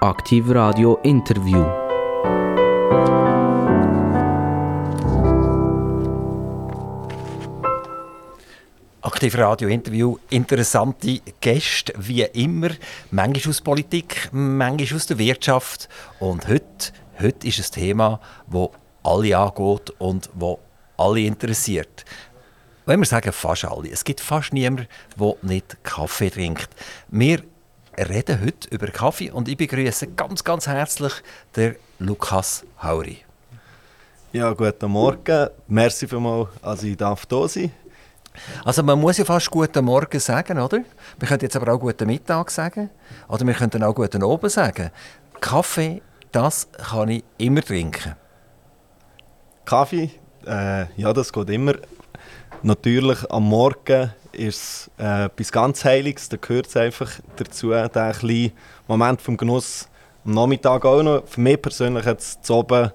Aktiv Radio Interview. Aktiv Radio Interview, interessante Gäste, wie immer, manchmal aus Politik, manchmal aus der Wirtschaft. Und heute, heute ist ein Thema, das alle angeht und das alle interessiert. Wenn wir sagen fast alle, es gibt fast niemanden, der nicht Kaffee trinkt. Wir reden heute über Kaffee und ich begrüße ganz, ganz herzlich den Lukas Hauri. Ja, guten Morgen. Merci vielmals, dass ich da sein Also man muss ja fast guten Morgen sagen, oder? Wir könnten jetzt aber auch guten Mittag sagen. Oder wir könnten auch guten Abend sagen. Kaffee, das kann ich immer trinken. Kaffee, äh, ja, das geht immer. Natürlich am Morgen ist es äh, etwas ganz Heiliges, da gehört es einfach dazu, der kleine Moment vom Genuss am Nachmittag auch noch. Für mich persönlich jetzt zu oben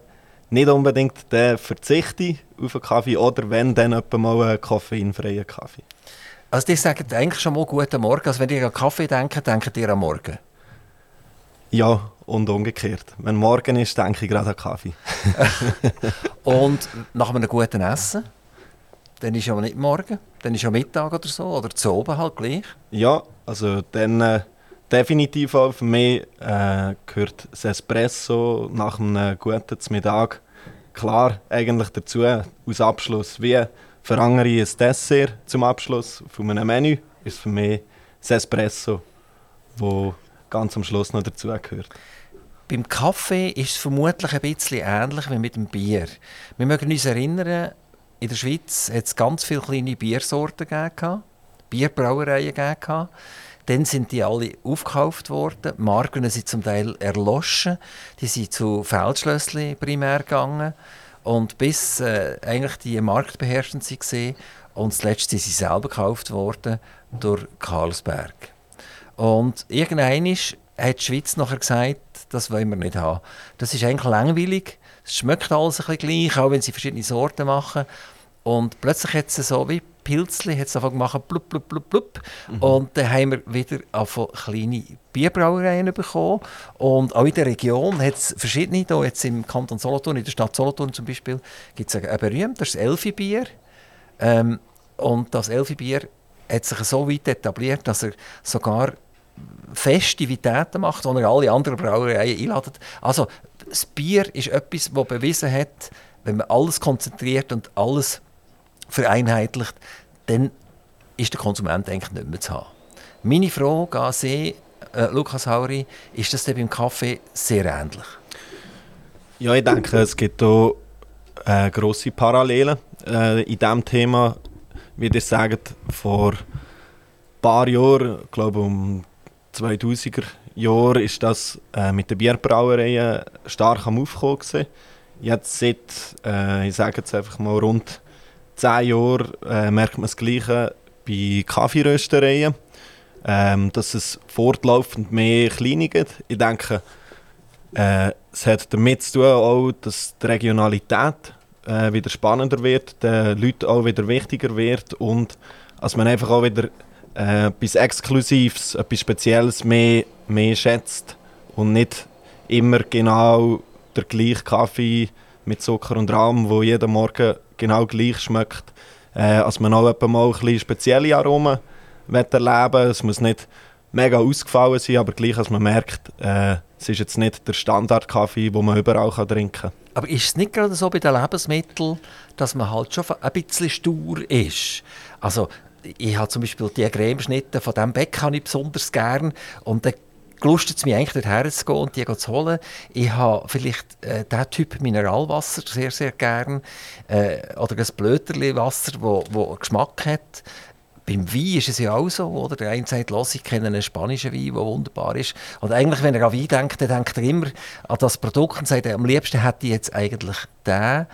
nicht unbedingt den verzichte auf einen Kaffee oder wenn, dann etwa mal einen koffeinfreien Kaffee. Also die sagen eigentlich schon mal guten Morgen, also wenn ihr an Kaffee denkt, denkt ihr am Morgen? Ja, und umgekehrt. Wenn morgen ist, denke ich gerade an Kaffee. und nach einem guten Essen? Dann ist ja nicht morgen, dann ist ja Mittag oder so, oder zu oben halt gleich. Ja, also dann äh, definitiv auch für mich äh, gehört das Espresso nach einem guten Mittag klar eigentlich dazu, als Abschluss. Wie für andere ein Dessert zum Abschluss von einem Menü ist für mich das Espresso, wo ganz am Schluss noch dazu gehört. Beim Kaffee ist es vermutlich ein bisschen ähnlich wie mit dem Bier. Wir mögen uns erinnern, in der Schweiz hat es ganz viele kleine Biersorten gegeben, Bierbrauereien gegeben. Dann sind die alle aufgekauft worden. Die Marken sind zum Teil erloschen. Die sind zu Feldschlössli primär gegangen. Und bis äh, eigentlich die marktbeherrschend waren. Und zuletzt sind sie selber gekauft worden durch Carlsberg. Und irgendwann hat die Schweiz nachher gesagt, das wollen wir nicht haben. Das ist eigentlich langweilig. Es schmeckt alles ein bisschen gleich, auch wenn sie verschiedene Sorten machen. Und plötzlich hat es so wie Pilzli hat es angefangen machen, blub, blub, blub, blub. Mhm. Und dann haben wir wieder kleine Bierbrauereien bekommen. Und auch in der Region hat es verschiedene, hier jetzt im Kanton Solothurn, in der Stadt Solothurn zum Beispiel, gibt es ein, berühmt, das ist das Elfi-Bier. Ähm, und das Elfi-Bier hat sich so weit etabliert, dass er sogar Festivitäten macht, wo er alle anderen Brauereien einladet. Also das Bier ist etwas, das bewiesen hat, wenn man alles konzentriert und alles vereinheitlicht, dann ist der Konsument eigentlich nicht mehr zu haben. Meine Frage an Sie, äh, Lukas Hauri, ist das denn beim Kaffee sehr ähnlich? Ja, ich denke, es gibt hier äh, grosse Parallelen äh, in diesem Thema. Wie ihr sagt, vor ein paar Jahren, ich glaube um 2000er Jahre, ist das äh, mit den Bierbrauereien stark am Aufkommen. Jetzt seit, äh, ich sage jetzt einfach mal, rund zehn Jahren äh, merkt man das Gleiche bei Kaffeeröstereien, ähm, dass es fortlaufend mehr kleine gibt. Ich denke, äh, es hat damit zu tun, auch, dass die Regionalität äh, wieder spannender wird, den Leuten auch wieder wichtiger wird und dass man einfach auch wieder äh, etwas Exklusives, etwas Spezielles mehr, mehr schätzt und nicht immer genau der gleiche Kaffee mit Zucker und Rahm, wo jeden Morgen genau gleich schmeckt. Äh, als man auch mal ein bisschen spezielle Aromen erleben Es muss nicht mega ausgefallen sein, aber gleich, als man merkt, äh, es ist jetzt nicht der Standardkaffee, den man überall kann trinken kann. Aber ist es nicht gerade so bei den Lebensmitteln, dass man halt schon ein bisschen stur ist? Also ich habe zum Beispiel die Cremeschnitte von diesem Bäck habe besonders gern und dann gelustet es mich eigentlich dorthin zu gehen und die zu holen. Ich habe vielleicht äh, diesen Typ Mineralwasser sehr, sehr gern. Äh, oder ein Blöterli-Wasser, wo, wo Geschmack hat. Beim Wein ist es ja auch so, oder? Der eine sagt, los, ich kenne einen spanischen Wein, der wunderbar ist. Und eigentlich, wenn er an Wein denkt, dann denkt er immer an das Produkt und sagt, am liebsten hätte ich jetzt eigentlich den.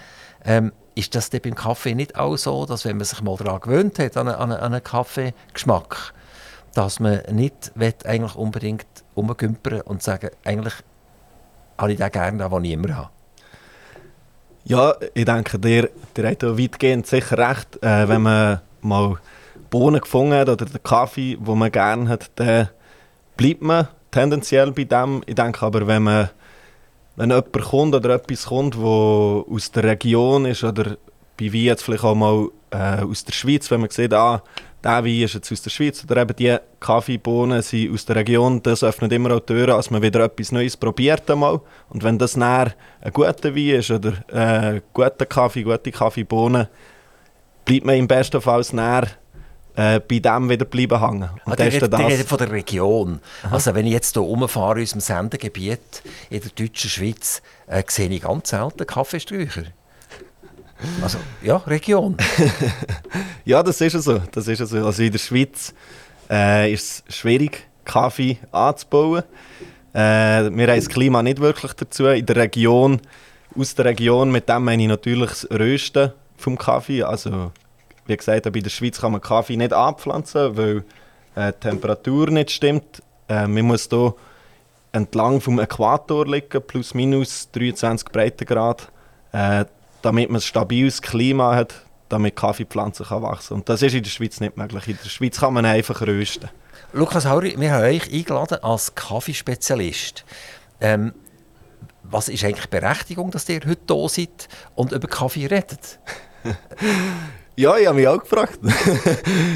Ähm, ist das beim Kaffee nicht auch so, dass wenn man sich mal daran gewöhnt hat, an einen, an einen Kaffeegeschmack, dass man nicht eigentlich unbedingt rumgümpern und sagen, eigentlich habe ich den gerne, den ich immer habe. Ja, ich denke, der, der hat weitgehend sicher recht. Äh, wenn man mal Bohnen gefunden hat oder den Kaffee, den man gerne hat, dann bleibt man tendenziell bei dem. Ich denke aber, wenn man wenn jemand kommt oder etwas kommt, wo aus der Region ist oder bei Wein jetzt vielleicht auch mal äh, aus der Schweiz, wenn man sieht, ah, der Wein ist jetzt aus der Schweiz oder eben die Kaffeebohnen sind aus der Region, das öffnet immer auch Türen, als man wieder etwas Neues probiert einmal. Und wenn das näher ein guter Wein ist oder äh, guter Kaffee, gute Kaffeebohnen, bleibt man im besten Fall näher äh, bei dem wieder bleiben hängen. Und ah, der, redet, der redet von der Region. Aha. Also wenn ich jetzt hier rumfahre in unserem Sendegebiet in der deutschen Schweiz, äh, sehe ich ganz selten Kaffeesträucher. Also, ja, Region. ja, das ist so. Das ist so. Also in der Schweiz äh, ist es schwierig, Kaffee anzubauen. Äh, wir haben das Klima nicht wirklich dazu. In der Region, aus der Region, mit dem meine ich natürlich das Rösten vom Kaffee. Also, wie gesagt, in der Schweiz kann man Kaffee nicht anpflanzen, weil äh, die Temperatur nicht stimmt. Äh, man muss hier entlang vom Äquator liegen, plus minus 23 Breitengrad. Äh, damit man ein stabiles Klima hat, damit Kaffeepflanzen kann wachsen Und das ist in der Schweiz nicht möglich. In der Schweiz kann man einfach rösten. Lukas Hauri, wir haben euch eingeladen als Kaffeespezialist. Ähm, was ist eigentlich die Berechtigung, dass ihr heute hier seid und über Kaffee redet? ja, ich habe mich auch gefragt.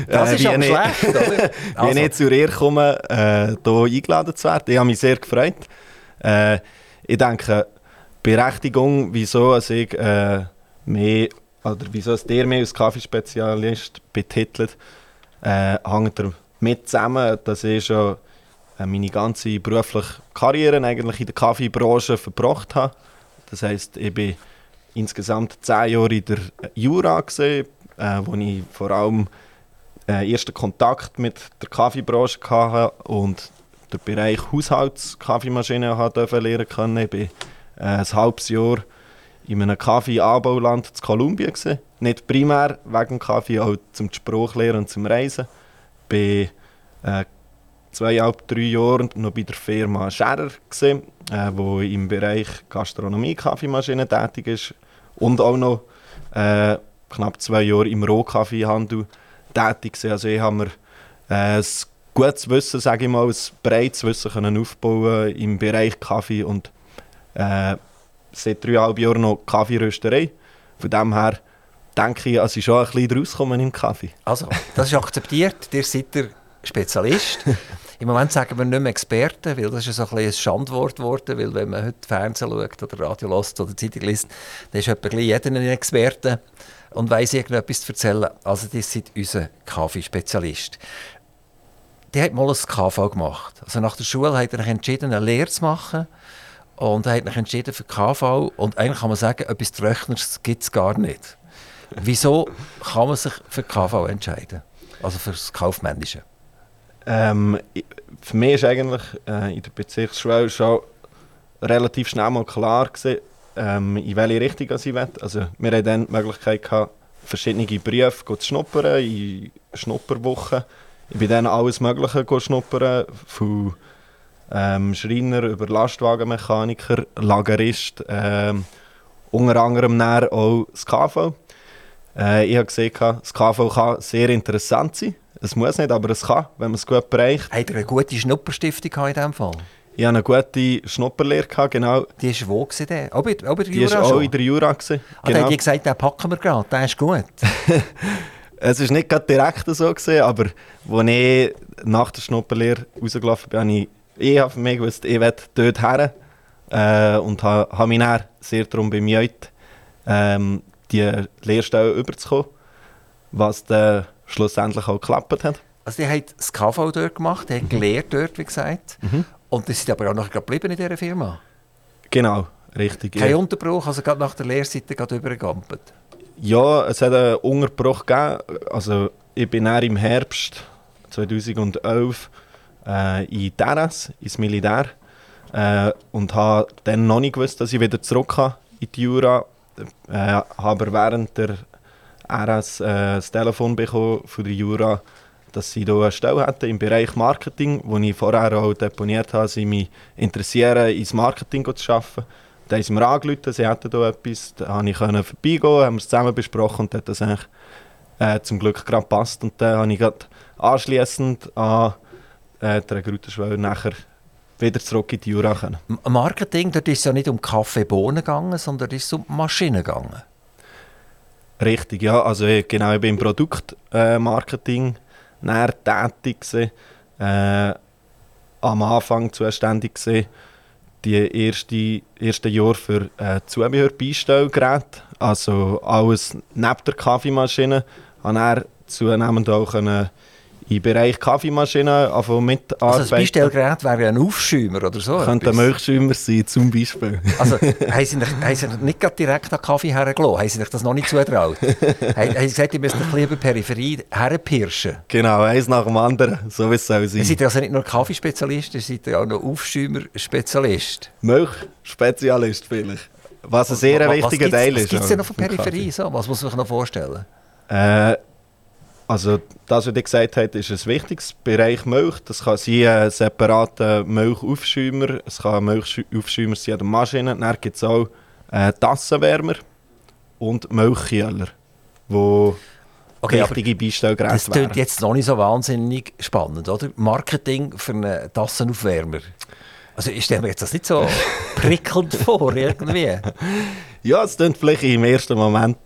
Das äh, ist aber schlecht, oder? Also. Wie ich zu ihr komme, äh, hier eingeladen zu werden. Ich habe mich sehr gefreut. Äh, ich denke, Berechtigung, wieso also ich äh, mehr, oder wieso es der mehr als Kaffeespezialist betitelt, äh, hängt damit zusammen, dass ich schon äh, meine ganze berufliche Karriere eigentlich in der Kaffeebranche verbracht habe. Das heisst, ich bin insgesamt zehn Jahre in der Jura gesehen, äh, wo ich vor allem äh, ersten Kontakt mit der Kaffeebranche hatte und den Bereich Haushaltskaffeemaschinen lernen können. Ich äh, ein halbes Jahr in einem Kaffee-Anbauland in Kolumbien. Gewesen. Nicht primär wegen Kaffee, auch zum Sprachlehren und zum Reisen. War äh, zweieinhalb, drei Jahre noch bei der Firma Scherer, gewesen, äh, im Bereich Gastronomie Kaffeemaschinen tätig ist. Und auch noch äh, knapp zwei Jahre im Rohkaffeehandel tätig gewesen. Also ich habe mir äh, ein gutes Wissen, sage ich mal, ein breites Wissen können aufbauen im Bereich Kaffee und äh, seit dreieinhalb Jahren noch Kaffeerösterei. Von dem her denke ich, dass ich schon ein bisschen rauskommen im Kaffee. Also, das ist akzeptiert. Ihr seid der Spezialist. Im Moment sagen wir nicht mehr Experten, weil das ist so ein, ein Schandwort geworden, weil wenn man heute Fernsehen schaut oder Radio lässt oder Zeitung liest, dann ist etwa jeder ein Experte und weiss irgendetwas zu erzählen. Also das sind unser Kaffeespezialist. Der hat mal ein KV gemacht. Also nach der Schule hat er entschieden, eine Lehre zu machen und er hat sich entschieden für KV. Und eigentlich kann man sagen, etwas Tröchneres gibt es gar nicht. Wieso kann man sich für KV entscheiden? Also für das Kaufmännische? Ähm, für mich ist eigentlich äh, in der Bezirksschule schon relativ schnell mal klar gewesen, ähm, in welche Richtung ich will. Also wir hatten dann die Möglichkeit, gehabt, verschiedene Berufe zu schnuppern, in Schnupperwochen. Ich bin dann alles Mögliche schnuppern, von ähm, Schreiner über Lastwagenmechaniker, Lagerist, ähm, unter anderem auch das KV. Äh, ich habe gesehen, das KV kann sehr interessant sein. Es muss nicht, aber es kann, wenn man es gut bereicht. Hat er eine gute Schnupperstiftung in diesem Fall? Ich hatte eine gute Schnupperlehre, genau. Die war wo? Gewesen, auch bei, auch bei der die Jura war auch in der Jura. Gewesen. Ah, genau. die gesagt, den packen wir gerade, der ist gut. es war nicht direkt so, gewesen, aber als ich nach der Schnupperlehre rausgelaufen bin, habe ich ich habe für mich gewusst, ich will dort her äh, und habe ha mich dann sehr darum bemüht, ähm, die Lehrstelle überzukommen, was dann schlussendlich auch geklappt hat. Also die haben das KV dort gemacht, die haben mhm. gelehrt dort, wie gesagt, mhm. und die sind aber auch noch geblieben in dieser Firma. Genau, richtig. Kein ja. Unterbruch, also gerade nach der Lehrseite gerade übergegampelt? Ja, es hat einen Unterbruch gegeben. Also ich bin dann im Herbst 2011 äh, in Terras, ins Militär. Äh, und habe dann noch nicht gewusst, dass ich wieder zurück kann in die Jura. Äh, habe aber während der RS äh, das Telefon bekommen von der Jura, dass sie hier eine Stelle hätten im Bereich Marketing, wo ich vorher auch deponiert habe, sie mich interessieren, ins Marketing zu arbeiten. Da haben sie mir angerufen, sie hätten hier etwas, da konnte ich vorbeigehen, haben es zusammen besprochen und hat das eigentlich äh, zum Glück gerade gepasst. Und dann habe ich anschliessend an äh, der Grutenschwelle nachher wieder zurück in die Jura können. Marketing, dort ist es ja nicht um Kaffeebohnen gegangen, sondern dort ist es um Maschinen gegangen. Richtig, ja. Also ich, genau, ich bin im Produktmarketing äh, tätig gewesen. Äh, am Anfang zuständig gewesen, die erste, erste Jahr für äh, Zubehörbeistellgeräte, also alles neben der Kaffeemaschine, habe er zunehmend auch können im Bereich Kaffeemaschine anfangen mitarbeiten. Also das Beistellgerät wäre ein Aufschäumer oder so. Könnte ein etwas. Milchschäumer sein, zum Beispiel. Also, haben Sie, sich, haben Sie nicht direkt an Kaffee hergelassen? Haben Sie sich das noch nicht zugetraut? haben, Sie gesagt, ihr müsst ein bisschen über Peripherie herpirschen? genau, eins nach dem anderen, so wie es soll sein. seid also nicht nur Kaffeespezialist, seid ja auch noch Aufschäumer-Spezialist. Milchspezialist vielleicht. Was ein sehr Was- wichtiger was Teil ist. Was gibt es denn noch von Peripherie? So? Was muss man sich noch vorstellen? Äh, also das, was ihr gesagt habt, ist ein wichtiges Bereich Milch. Das kann sein ein separater Milchaufschäumer, es kann Milchaufschäumer sein an der Maschine. Dann gibt es auch äh, Tassenwärmer und Milchkühler, wo Okay, aber wichtige Beistellgeräte das wären. klingt jetzt noch nicht so wahnsinnig spannend, oder? Marketing für einen Tassenaufwärmer. Also ich stelle mir jetzt das nicht so prickelnd vor, irgendwie. Ja, es klingt vielleicht im ersten Moment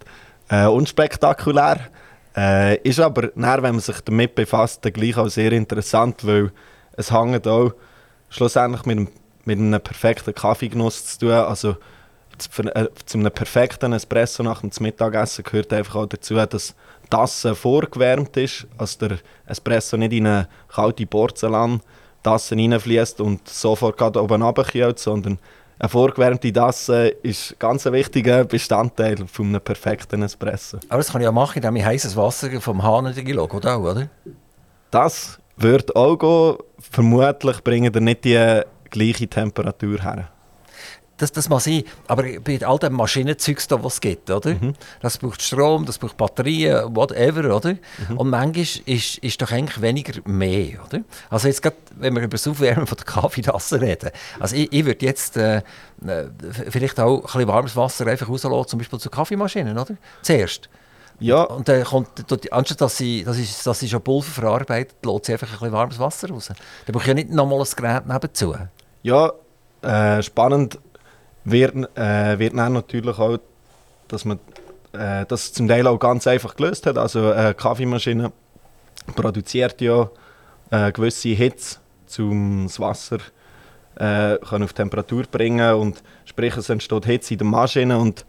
äh, unspektakulär. Äh, ist aber, dann, wenn man sich damit befasst, dann gleich auch sehr interessant, weil es hängt auch schlussendlich mit einem, mit einem perfekten Kaffeegenuss zu tun. Also zu, äh, zu einem perfekten Espresso nach dem Mittagessen gehört einfach auch dazu, dass Tasse vorgewärmt ist, dass der Espresso nicht in eine kalte Porzellan-Tasse reinfließt und sofort oben runterkühlt, sondern eine vorgewärmte Tasse ist ganz ein wichtiger Bestandteil von einem perfekten Espresso. Aber das kann ich ja machen, indem ich heißes Wasser vom Hahn reinlege, oder? oder? Das wird auch gehen. Vermutlich bringen ihr nicht die gleiche Temperatur her. Das, das mag sein, aber bei all dem Maschinenzeugs, da, was es gibt, oder? Das braucht Strom, das braucht Batterien, whatever, oder? Und manchmal ist, ist doch eigentlich weniger mehr, oder? Also jetzt gerade, wenn wir über das Aufwärmen von der Kaffeetasse reden, also ich, ich würde jetzt äh, äh, vielleicht auch ein bisschen warmes Wasser einfach rauslassen, zum Beispiel zur Kaffeemaschine, oder? Zuerst. Ja, Und dann kommt, anstatt dass sie, das ist, dass sie schon Pulver verarbeitet, lässt sie einfach ein bisschen warmes Wasser raus. Dann brauche ich ja nicht nochmal ein Gerät nebenzu. ja äh, spannend wird, äh, wird dann natürlich auch, dass man äh, das zum Teil auch ganz einfach gelöst hat. Also eine Kaffeemaschine produziert ja äh, gewisse Hitze, um das Wasser äh, auf Temperatur bringen und sprich es entsteht Hitze in der Maschine und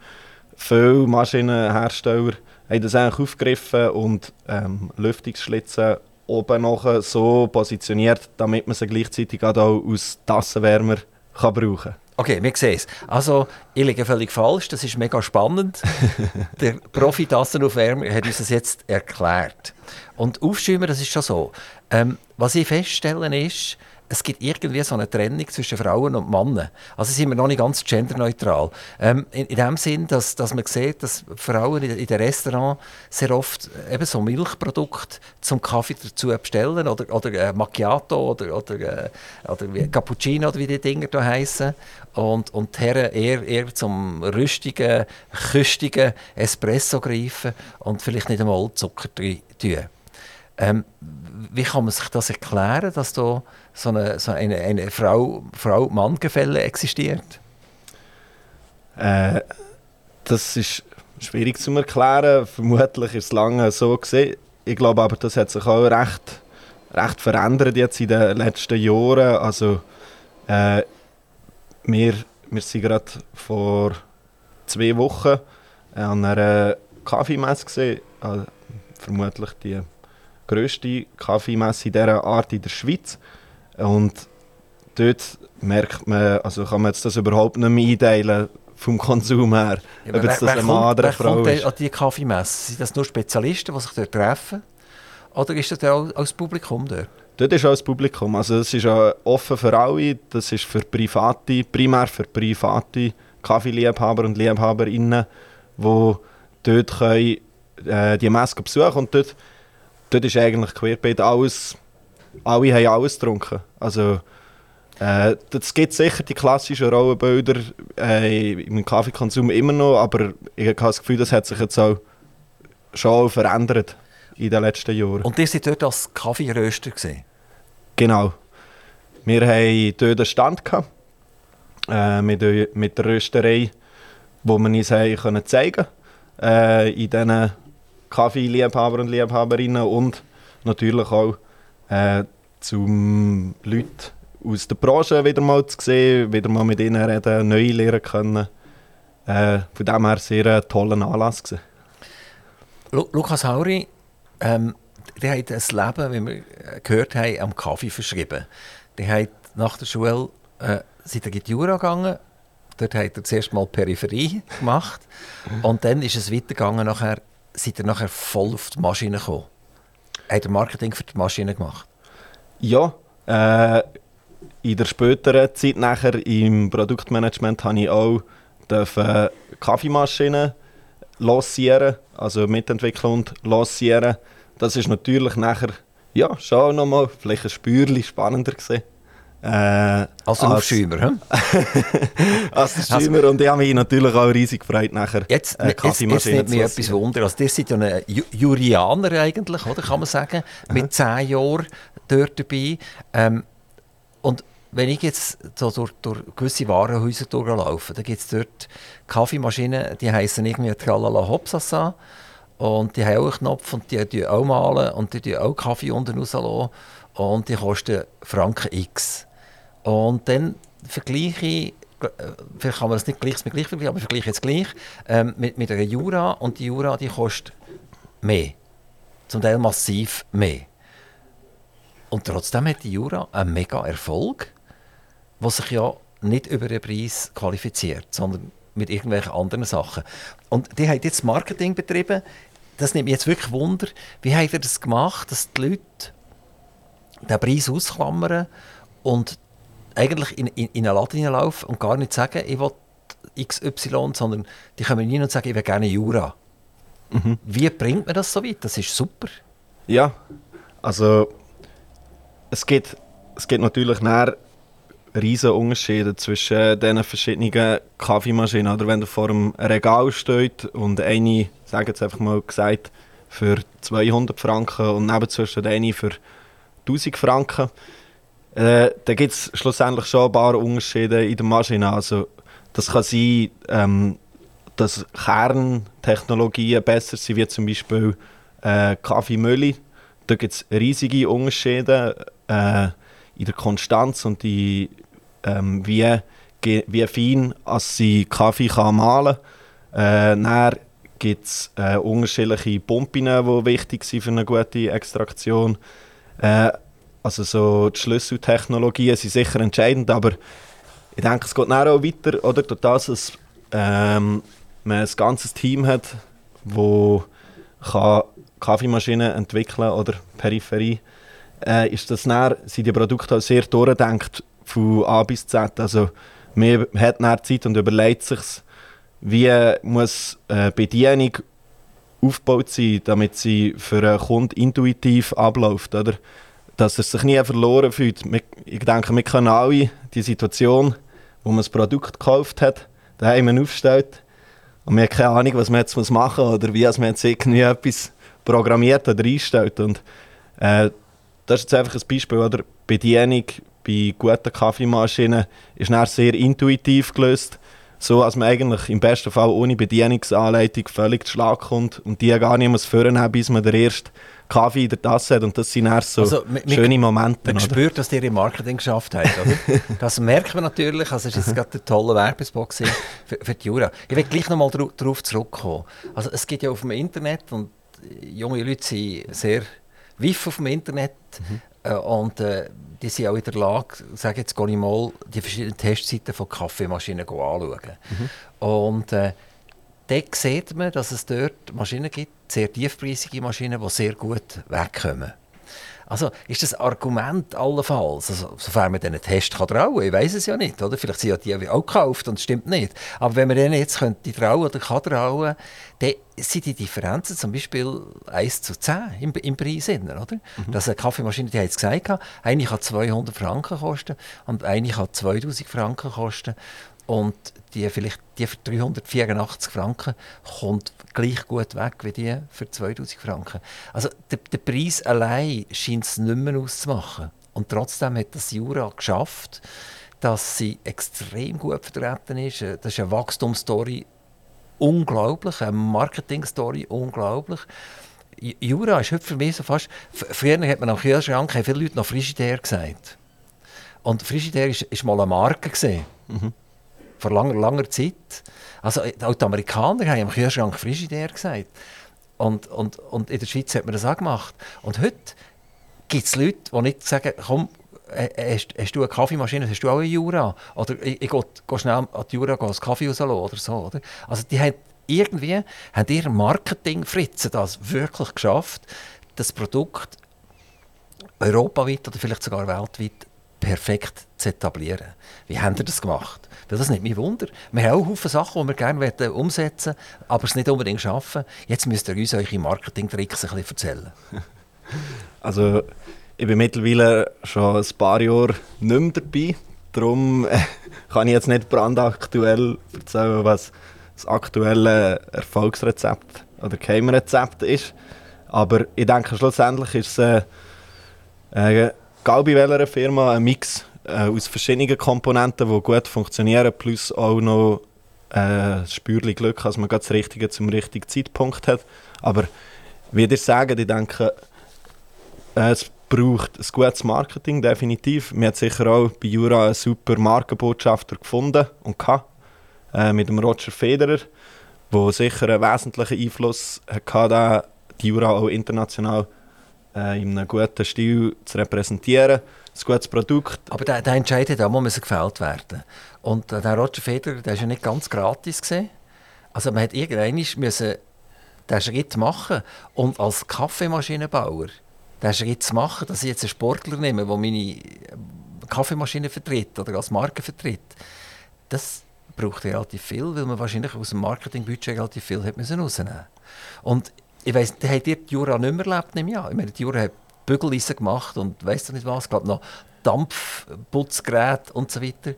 viele Maschinenhersteller haben das eigentlich aufgegriffen und ähm, Lüftungsschlitze oben noch so positioniert, damit man sie gleichzeitig auch als Tassenwärmer kann brauchen Okay, wir sehen es. Also, ich liege völlig falsch, das ist mega spannend. Der Profi-Tassenaufwärmer hat uns das jetzt erklärt. Und Aufschäumer, das ist schon so. Ähm, was ich feststelle ist, es gibt irgendwie so eine Trennung zwischen Frauen und Männern. Also sind wir noch nicht ganz genderneutral. Ähm, in, in dem Sinn, dass, dass man sieht, dass Frauen in, in den Restaurants sehr oft eben so Milchprodukte zum Kaffee dazu bestellen oder, oder äh, Macchiato oder, oder, äh, oder wie Cappuccino oder wie die Dinger da heißen und, und die Herren eher, eher zum rüstigen, küstigen Espresso greifen und vielleicht nicht einmal Zucker tun. Ähm, wie kann man sich das erklären, dass da so eine, so eine, eine Frau- Frau-Mann-Gefälle existiert? Äh, das ist schwierig zu erklären. Vermutlich ist es lange so gesehen. Ich glaube aber, das hat sich auch recht, recht verändert jetzt in den letzten Jahren. Also, äh, wir, wir sind gerade vor zwei Wochen an einer Kaffeemesse gesehen. Äh, vermutlich die grösste Kaffeemesse dieser Art in der Schweiz. Und dort merkt man, also kann man jetzt das überhaupt nicht mehr einteilen vom Konsum her. Ja, ob jetzt das ein Mann oder eine Frau kommt ist. an diese Kaffeemesse? Sind das nur Spezialisten, die sich dort treffen? Oder ist das auch als Publikum dort? Dort ist auch das Publikum. Also es ist auch offen für alle. Das ist für private, primär für private Kaffeeliebhaber und Liebhaberinnen, die dort können, äh, die Messe besuchen und dort, dort ist eigentlich querbeet alles, alle haben alles getrunken. Also äh, es gibt sicher die klassischen Rollenbilder äh, im Kaffeekonsum immer noch, aber ich habe das Gefühl, das hat sich jetzt auch schon verändert in den letzten Jahren. Und ihr seid dort als Kaffeeröster gesehen. Genau. Wir hatten dort einen Stand gehabt, äh, mit, der- mit der Rösterei, wo wir uns haben können zeigen äh, in diesen Kaffeeliebhaber und Liebhaberinnen und natürlich auch äh, zum Leute aus der Branche wieder mal zu sehen, wieder mal mit ihnen reden, neue lernen können. Äh, von dem her sehr ein toller Anlass gewesen. Lu Lukas Hauri, ähm, der hat ein Leben, wie wir äh, gehört haben, am Kaffee verschrieben. Der hat nach der Schule äh, sind er in die Jura gegangen. Dort hat er zuerst mal Peripherie gemacht. Und dann ist es weitergegangen. Nachher, seid er nachher voll auf die Maschine gekommen. Hat er Marketing für die Maschine gemacht. Ja, äh, in der späteren Zeit nachher im Produktmanagement habe ich auch dürfen Kaffeemaschinen lancieren, also mitentwickeln und lancieren. Das ist natürlich nachher ja, schon nochmal vielleicht ein Spürchen spannender gewesen. Äh, Als der Aufschäumer. hm? als der Schäumer. Und ich habe mich natürlich auch riesig gefreut nachher Jetzt, äh, jetzt, jetzt nimmt mich etwas. Wunder. Also, ihr seid ja ein Ju Jurianer eigentlich, oder, kann man sagen, mit zehn Jahren dort dabei. Ähm, und wenn ich jetzt so durch, durch gewisse Warenhäuser durchlaufe, dann gibt es dort Kaffeemaschinen, die heißen irgendwie Tralala Hopsasa. Und die haben auch einen Knopf und die tun auch malen und die tun auch Kaffee unten rauslassen. Und die kosten Franken X. Und dann vergleiche ich, vielleicht kann man das nicht gleich mit gleich vergleichen, aber ich vergleiche jetzt gleich, ähm, mit, mit einer Jura und die Jura die kostet mehr. Zum Teil massiv mehr. Und trotzdem hat die Jura einen mega Erfolg, der sich ja nicht über den Preis qualifiziert, sondern mit irgendwelchen anderen Sachen. Und die hat jetzt Marketing betrieben. Das nimmt mich jetzt wirklich Wunder. Wie hat er das gemacht, dass die Leute den Preis ausklammern und eigentlich in, in, in einen Laden hineinlaufen und gar nicht sagen, ich will XY, sondern die kommen rein und sagen, ich will gerne Jura. Wie bringt man das so weit? Das ist super. Ja, also es gibt, es gibt natürlich näher riesige Unterschiede zwischen diesen verschiedenen Kaffeemaschinen. Oder wenn du vor einem Regal steht und eine, sage jetzt einfach mal gesagt, für 200 Franken und nebenzu steht eine für 1000 Franken, äh, da gibt es schlussendlich schon ein paar Unterschiede in der Maschine. Also das kann sein, ähm, dass Kerntechnologien besser sind, wie zum Beispiel äh, Kaffeemühle. Da gibt es riesige Unterschiede äh, in der Konstanz und die, ähm, wie, wie fein als sie Kaffee kann mahlen kann. Äh, dann gibt es äh, unterschiedliche Pumpen, die wichtig sind für eine gute Extraktion. Äh, also so die Schlüsseltechnologien sind sicher entscheidend, aber ich denke, es geht dann auch weiter, oder? Durch das, dass ähm, man ein ganzes Team hat, das Kaffeemaschinen entwickeln oder Peripherie, äh, ist das dann, sind die Produkte auch sehr durchdenkt von A bis Z. Also man hat dann Zeit und überlegt sich, wie muss äh, Bedienung aufgebaut sein, damit sie für einen Kunden intuitiv abläuft, oder? Dass er sich nie verloren fühlt. Wir- Ich denke, wir können alle die Situation, wo man das Produkt gekauft hat, daheim aufstellt und man hat keine Ahnung, was man jetzt machen muss oder wie man jetzt irgendwie etwas programmiert oder einstellt. Und äh, das ist jetzt einfach ein Beispiel, oder? Bedienung bei guten Kaffeemaschinen ist dann sehr intuitiv gelöst, so dass man eigentlich im besten Fall ohne Bedienungsanleitung völlig zu Schlag kommt und die gar nicht muss führen haben, bis man den ersten Kaffee in der Tasse hat und das sind dann so Also, mi- mi- schöne Momente. Man oder? spürt, dass ihr im Marketing geschafft habt. Oder? Das merkt man natürlich. Also, es ist gerade ein toller Werbespot für, für die Jura. Ich will gleich nochmal darauf zurückkommen. Also, es gibt ja auf dem Internet und junge Leute sind sehr wiff auf dem Internet äh, und äh, die sind auch in der Lage, sage jetzt, gehe ich mal die verschiedenen Testseiten von Kaffeemaschinen anschauen. Und äh, dort sieht man, dass es dort Maschinen gibt, sehr tiefpreisige Maschinen, die sehr gut wegkommen. Also ist das Argument allenfalls, also, sofern man diesen Test kann trauen ich weiß es ja nicht, oder? Vielleicht sind ja die auch gekauft und es stimmt nicht. Aber wenn man denen jetzt könnte trauen oder kann trauen, dann sind die Differenzen zum Beispiel 1 zu 10 im, im Preis, oder? Dass eine Kaffeemaschine, die hat es gesagt, eine kann 200 Franken kosten und eine kann 2000 Franken kosten. Und die, vielleicht die für 384 Franken kommt gleich gut weg wie die für 2000 Franken. Also der, der Preis allein scheint es nicht mehr auszumachen. Und trotzdem hat das Jura geschafft, dass sie extrem gut vertreten ist. Das ist eine Wachstumsstory, unglaublich, eine Marketingstory, unglaublich. Jura ist heute für mich so fast... Früher hat man am Kühlschrank viele Leute noch Frigidaire gesagt. Und Frigidaire war mal eine Marke. Mhm. Vor langer, langer Zeit. Also auch die Amerikaner haben am Kühlschrank Frigidaire gesagt. Und, und, und in der Schweiz hat man das auch gemacht. Und heute gibt es Leute, die nicht sagen, komm, äh, hast, hast, du eine Kaffeemaschine, hast du auch eine Jura? Oder ich, ich gehe, schnell an die Jura einen Kaffee rauslassen oder so. Oder? Also die haben irgendwie haben ihr Marketing-Fritzen das wirklich geschafft, das Produkt europaweit oder vielleicht sogar weltweit perfekt zu etablieren. Wie haben ihr das gemacht? Das ist nicht mein Wunder. Wir haben auch viele Sachen, die wir gerne umsetzen wollen, aber es nicht unbedingt schaffen. Jetzt müsst ihr uns eure Marketing-Tricks ein bisschen erzählen. Also, ich bin mittlerweile schon ein paar Jahre nicht mehr dabei. Darum kann ich jetzt nicht brandaktuell erzählen, was das aktuelle Erfolgsrezept oder Geheimrezept ist. Aber ich denke, schlussendlich ist es äh, äh, egal bei welcher Firma, ein Mix äh, aus verschiedenen Komponenten, die gut funktionieren, plus auch noch äh, Spürchen Glück, dass man das Richtige zum richtigen Zeitpunkt hat. Aber wie ihr sagt, ich denke, äh, es braucht ein gutes Marketing, definitiv. Wir haben sicher auch bei Jura einen super Markenbotschafter gefunden und gehabt äh, mit dem Roger Federer, der sicher einen wesentlichen Einfluss hatte, die Jura auch international äh, in einem guten Stil zu repräsentieren. Ein gutes Produkt. Aber der, der Entscheid hat auch mal gefällt werden. Und äh, der Roger Federer, der war ja nicht ganz gratis. Gewesen. Also man hat irgendwann müssen den Schritt machen und als Kaffeemaschinenbauer den Schritt zu machen, dass ich jetzt einen Sportler nehme, der meine Kaffeemaschine vertritt oder als Marke vertritt, das braucht relativ viel, weil man wahrscheinlich aus dem Marketingbudget relativ viel hat müssen rausnehmen Und ich weiss, habt ihr die Jura nicht mehr erlebt im Jahr. Ich meine, die Jura hat Bügeleisen gemacht und weiss nicht was, glaube noch Dampfputzgeräte und so weiter.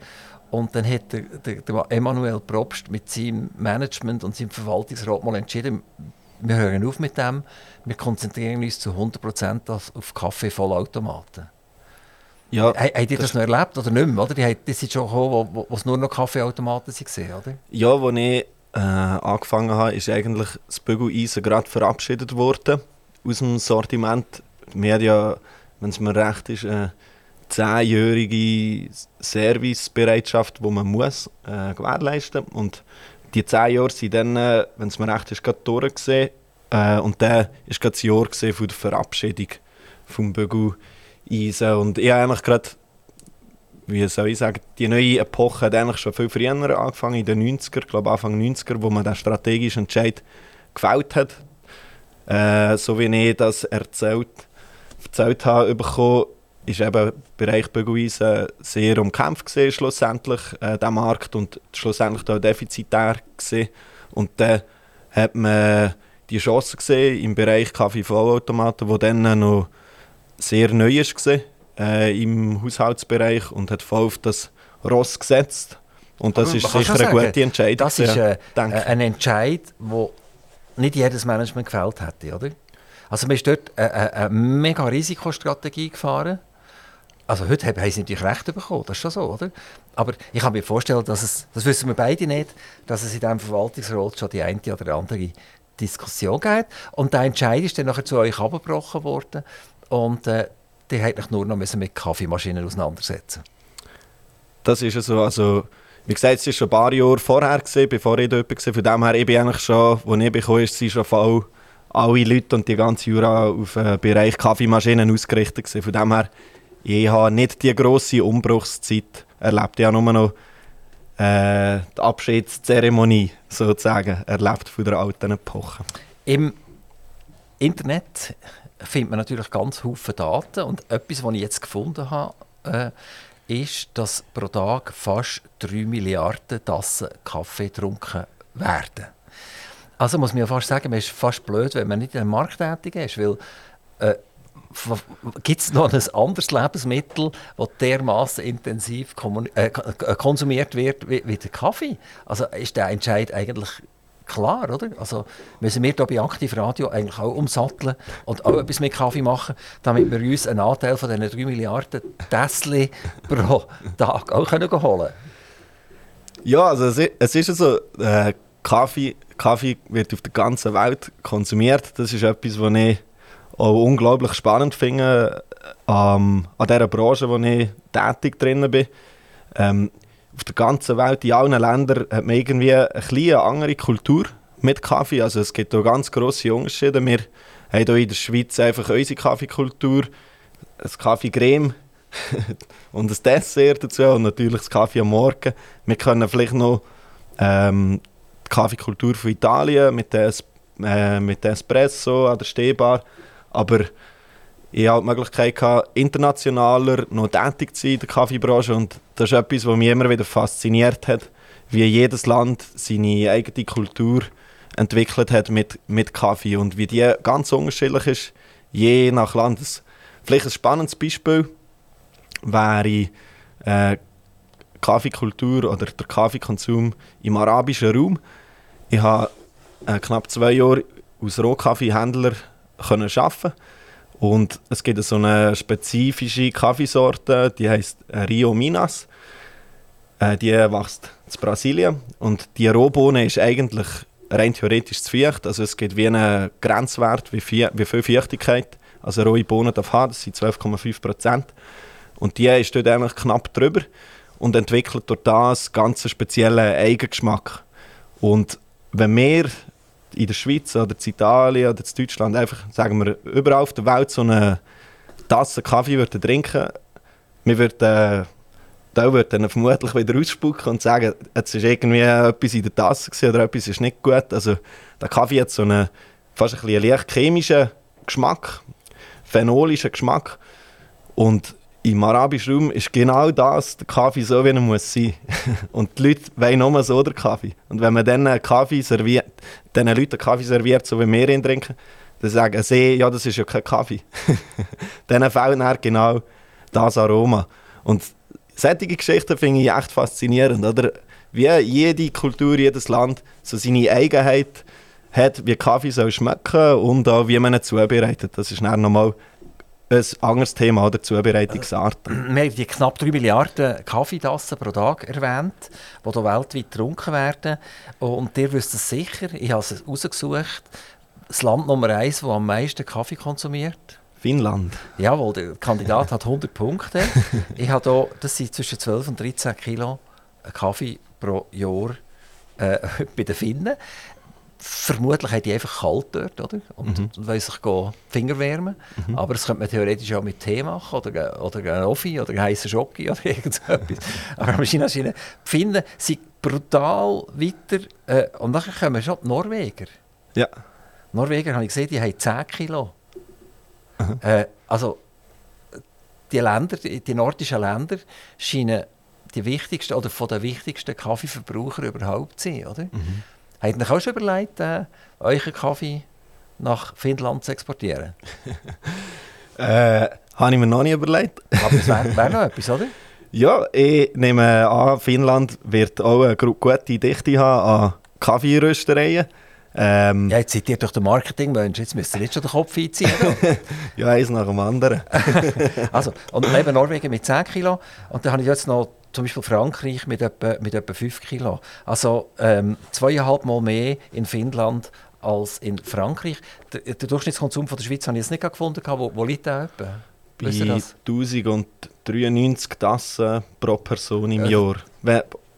Und dann hat der, der, der Emanuel Probst mit seinem Management und seinem Verwaltungsrat mal entschieden, wir hören auf mit dem, wir konzentrieren uns zu 100% auf, auf Kaffee-Vollautomaten. Ja, Habt ihr das, das noch erlebt oder nicht mehr? Oder? Die, die sind schon gekommen, wo, wo es nur noch Kaffeeautomaten waren, oder? Ja, als ich äh, angefangen habe, ist eigentlich das Bügeleisen gerade verabschiedet worden aus dem Sortiment. Wir haben ja, wenn es mir recht ist, eine zehnjährige Servicebereitschaft, die man muss äh, gewährleisten muss. Und die zehn Jahre sind dann, äh, wenn es mir recht ist, gerade durchgesehen. Äh, und dann war das Jahr von der Verabschiedung vom Bügeleisen eisen. Und ich habe eigentlich gerade, wie soll ich sagen, die neue Epoche hat eigentlich schon viel früher angefangen, in den 90er, ich glaube Anfang 90er, wo man den strategischen Entscheid gefällt hat. Äh, so wie ich das erzählt, erzählt habe, bekommen, ist eben Bereich Bügeleisen sehr umkämpft gewesen, schlussendlich, äh, der Markt, und schlussendlich auch defizitär gewesen. Und dann hat man die Chance gesehen im Bereich Kaffee-Vollautomaten, wo dann noch sehr neu war äh, im Haushaltsbereich und hat voll auf das Ross gesetzt. Und das Aber ist sicher eine gute Entscheidung. Das ist äh, ein Entscheid, wo nicht jedes Management gefällt hätte, oder? Also man ist dort eine, eine mega Risikostrategie gefahren. Also heute haben sie natürlich Recht bekommen, das ist schon so, oder? Aber ich kann mir vorstellen, dass es, das wissen wir beide nicht, dass es in diesem Verwaltungsrat schon die eine oder andere Diskussion gibt. Und der Entscheid ist dann nachher zu euch abgebrochen worden. Und äh, die mich nur noch mit Kaffeemaschinen auseinandersetzen. Das ist so. Also, wie gesagt, es war schon ein paar Jahre vorher, gewesen, bevor ich dort war. Von dem her, ich bin eigentlich schon, als ich bekommen ist, sind schon voll alle Leute und die ganze Jura auf den Bereich Kaffeemaschinen ausgerichtet. Gewesen. Von dem her, ich habe nicht die grosse Umbruchszeit erlebt. Ich habe nur noch äh, die Abschiedszeremonie sozusagen erlebt von der alten Epoche. Im Internet findet man natürlich ganz viele Daten und etwas, was ich jetzt gefunden habe, äh, ist, dass pro Tag fast 3 Milliarden Tassen Kaffee getrunken werden. Also muss man ja fast sagen, man ist fast blöd, wenn man nicht in einem Markt tätig ist, weil äh, gibt es noch ein anderes Lebensmittel, das dermaßen intensiv äh, konsumiert wird wie, wie der Kaffee? Also ist der Entscheid eigentlich klar, oder? Also müssen wir hier bei Aktiv Radio eigentlich auch umsatteln und auch etwas mit Kaffee machen, damit wir uns einen Anteil von diesen 3 Milliarden Tesla pro Tag auch können holen können. Ja, also es, es ist ja so, äh, Kaffee, Kaffee wird auf der ganzen Welt konsumiert. Das ist etwas, was ich auch unglaublich spannend finde äh, ähm, an dieser Branche, wo ich tätig drin bin. Ähm, auf der ganzen Welt, in allen Ländern, hat man irgendwie eine kleine andere Kultur mit Kaffee. Also es gibt hier ganz grosse Unterschiede. Wir haben hier in der Schweiz einfach unsere Kaffeekultur, ein Kaffeecreme und ein Dessert dazu und natürlich das Kaffee am Morgen. Wir können vielleicht noch ähm, die Kaffeekultur von Italien mit dem Es- äh, mit Espresso an der Stehbar, aber ich hatte die Möglichkeit, internationaler noch tätig zu sein in der Kaffeebranche und das ist etwas, was mich immer wieder fasziniert hat, wie jedes Land seine eigene Kultur entwickelt hat mit, mit Kaffee und wie die ganz unterschiedlich ist, je nach Land. Das- Vielleicht ein spannendes Beispiel wäre äh, Kaffeekultur oder der Kaffeekonsum im arabischen Raum. Ich habe äh, knapp zwei Jahre als Rohkaffeehändler arbeiten und es gibt so eine spezifische Kaffeesorte, die heißt Rio Minas. Äh, die wächst in Brasilien und die Rohbohne ist eigentlich rein theoretisch zu feucht. Also es gibt wie einen Grenzwert, wie viel, wie viel Feuchtigkeit also rohe Bohnen darf haben, das sind 12,5 Prozent. Und die ist dort eigentlich knapp drüber und entwickelt durch das ganz speziellen Eigengeschmack. Und wenn wir in der Schweiz oder in Italien oder in Deutschland einfach, sagen wir, überall auf der Welt so eine Tasse Kaffee würden trinken, wir würden, äh, da würden dann vermutlich wieder ausspucken und sagen, jetzt ist irgendwie etwas in der Tasse oder etwas ist nicht gut. Also der Kaffee hat so einen fast ein leicht chemischen Geschmack, phenolischen Geschmack. Und im arabischen Raum ist genau das, der Kaffee so, wie er muss sein. Und die Leute wollen nur so den Kaffee. Und wenn man dann Kaffee serviert, diesen Leuten Kaffee serviert, so wie wir ihn trinken, dann sagen sie, ja, das ist ja kein Kaffee. dann fehlt dann genau das Aroma. Und solche Geschichten finde ich echt faszinierend, oder? Wie jede Kultur, jedes Land so seine Eigenheit hat, wie Kaffee soll schmecken und auch wie man ihn zubereitet. Das ist dann nochmal ein anderes Thema, oder? Zubereitungsart. Wir haben die knapp 3 Milliarden Kaffeetassen pro Tag erwähnt, die hier weltweit getrunken werden. Und ihr wisst es sicher, ich habe es rausgesucht, das Land Nummer 1, das am meisten Kaffee konsumiert. Finnland. Jawohl, der Kandidat hat 100 Punkte. Ich habe hier, das sind zwischen 12 und 13 Kilo Kaffee pro Jahr äh, bei den Finnen. Vermutlich haben die einfach kalt dort, oder? Und, Mhm. und wollen sich Finger wärmen. Aber das könnte man theoretisch auch mit Tee machen oder, oder einen Offi oder einen heißen Schoki oder irgendetwas. Aber die Finnen sind brutal weiter. Äh, und nachher kommen schon die Norweger. Ja. Die Norweger, habe ich gesehen, die haben 10 Kilo. Äh, also, die Länder, die, die nordischen Länder scheinen die wichtigsten oder von den wichtigsten Kaffeeverbrauchern überhaupt zu sein, oder? Mhm. Habt ihr euch auch schon überlegt, äh, euren Kaffee nach Finnland zu exportieren? Äh, habe ich mir noch nie überlegt. Aber das wäre wär noch etwas, oder? Ja, ich nehme an, Finnland wird auch eine gute Dichte haben an Kaffeeröstereien. Ähm, Ja, jetzt seid ihr doch der Marketingmensch, jetzt müsst ihr nicht schon den Kopf einziehen. ja, eins nach dem anderen. Also, und eben Norwegen mit 10 Kilo. Und dann habe ich jetzt noch zum Beispiel Frankreich mit etwa, mit etwa 5 Kilo. Also ähm, zweieinhalb Mal mehr in Finnland als in Frankreich. Der, der Durchschnittskonsum von der Schweiz habe ich jetzt nicht gefunden. Wo, wo liegt der etwa? Bei Wisst ihr das? 1093 Tassen pro Person im Äh, Jahr.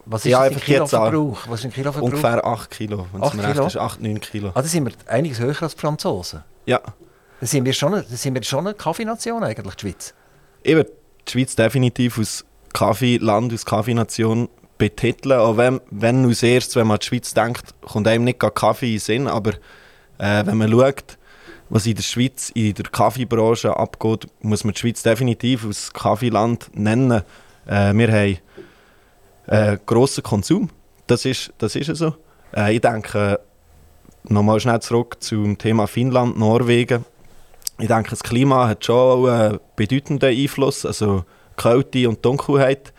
Was ist Ja, das in einfach jetzt an. Kiloverbrauch? Was ist ein Kiloverbrauch? Ungefähr 8 Kilo, wenn es Acht mir recht ist. 8, 9 Kilo. Ah, da sind wir einiges höher als die Franzosen. Ja, Da sind wir schon, eine- da sind wir schon eine Kaffeenation eigentlich, die Schweiz. ich würde die Schweiz definitiv als Kaffeeland, als Kaffeenation betiteln. Auch wenn, wenn als erstes, wenn man an die Schweiz denkt, kommt einem nicht gerade Kaffee in Sinn. Aber äh, wenn man schaut, was in der Schweiz, in der Kaffeebranche abgeht, muss man die Schweiz definitiv als Kaffeeland nennen. Äh, wir haben äh, grossen Konsum. Das ist, das ist so. Äh, ich denke, nochmal schnell zurück zum Thema Finnland, Norwegen. Ich denke, das Klima hat schon einen bedeutenden Einfluss, also Kälte und Dunkelheit.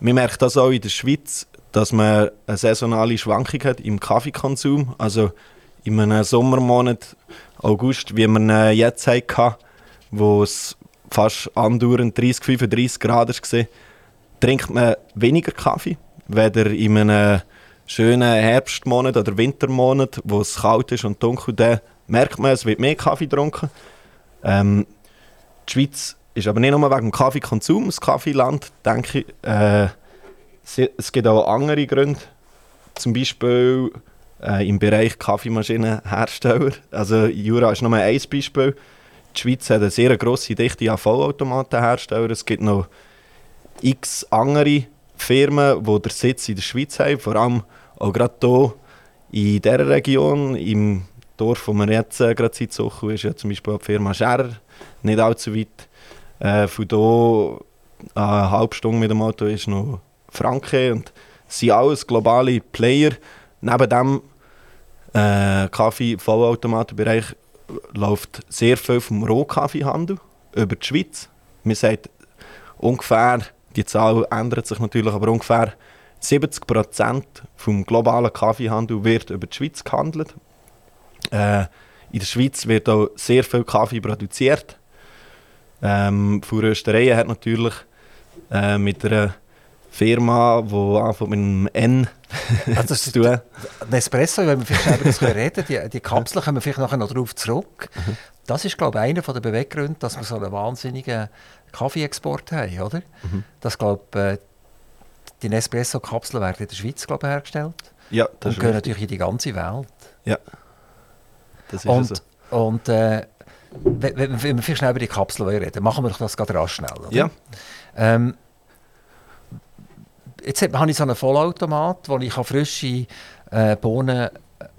Man merkt das auch in der Schweiz, dass man eine saisonale Schwankung hat im Kaffeekonsum. Also in einem Sommermonat, August, wie man äh, jetzt hatten, wo es fast andauernd 30, 35 Grad war, trinkt man weniger Kaffee, weder in einem schönen Herbstmonat oder Wintermonat, wo es kalt ist und dunkel, dann merkt man, es wird mehr Kaffee getrunken. Ähm, die Schweiz ist aber nicht nur wegen dem Kaffeekonsum das Kaffeeland, denke ich. Äh, es gibt auch andere Gründe, zum Beispiel äh, im Bereich Kaffeemaschinenhersteller. Also Jura ist nur ein Beispiel. Die Schweiz hat eine sehr grosse Dichte an Vollautomatenherstellern. Es gibt noch x andere Firmen, die den Sitz in der Schweiz haben, vor allem auch gerade hier in dieser Region, im Dorf, wo wir jetzt äh, gerade Zeit suchen, ist ja zum Beispiel die Firma Scherer, nicht allzu weit. Äh, von hier eine halbe Stunde mit dem Auto ist noch Franke und es sind alles globale Player. Neben dem äh, Kaffee-Vollautomatenbereich läuft sehr viel vom Rohkaffeehandel über die Schweiz. Man sagt ungefähr, die Zahl ändert sich natürlich, aber ungefähr 70% vom globalen Kaffeehandel wird über die Schweiz gehandelt. Äh, in der Schweiz wird auch sehr viel Kaffee produziert. Ähm, Röstereien hat natürlich äh, mit einer Firma, die anfängt mit einem N also zu tun. Nespresso, wenn wir vielleicht über das reden die, die Kapseln kommen wir vielleicht nachher noch darauf zurück. Mhm. Das ist, glaube ich, einer der Beweggründe, dass wir so einen wahnsinnigen Kaffeeexport haben, oder? Mhm. Das, glaube äh, die Nespresso-Kapseln werden in der Schweiz, glaube ich, hergestellt. Ja, das Und gehen natürlich in die ganze Welt. Ja, das ist und, so. Und äh, wenn, wenn wir viel schnell über die Kapseln reden, machen wir doch das gerade rasch schnell, oder? Ja. Ähm, jetzt habe ich so einen Vollautomat, wo ich frische äh, Bohnen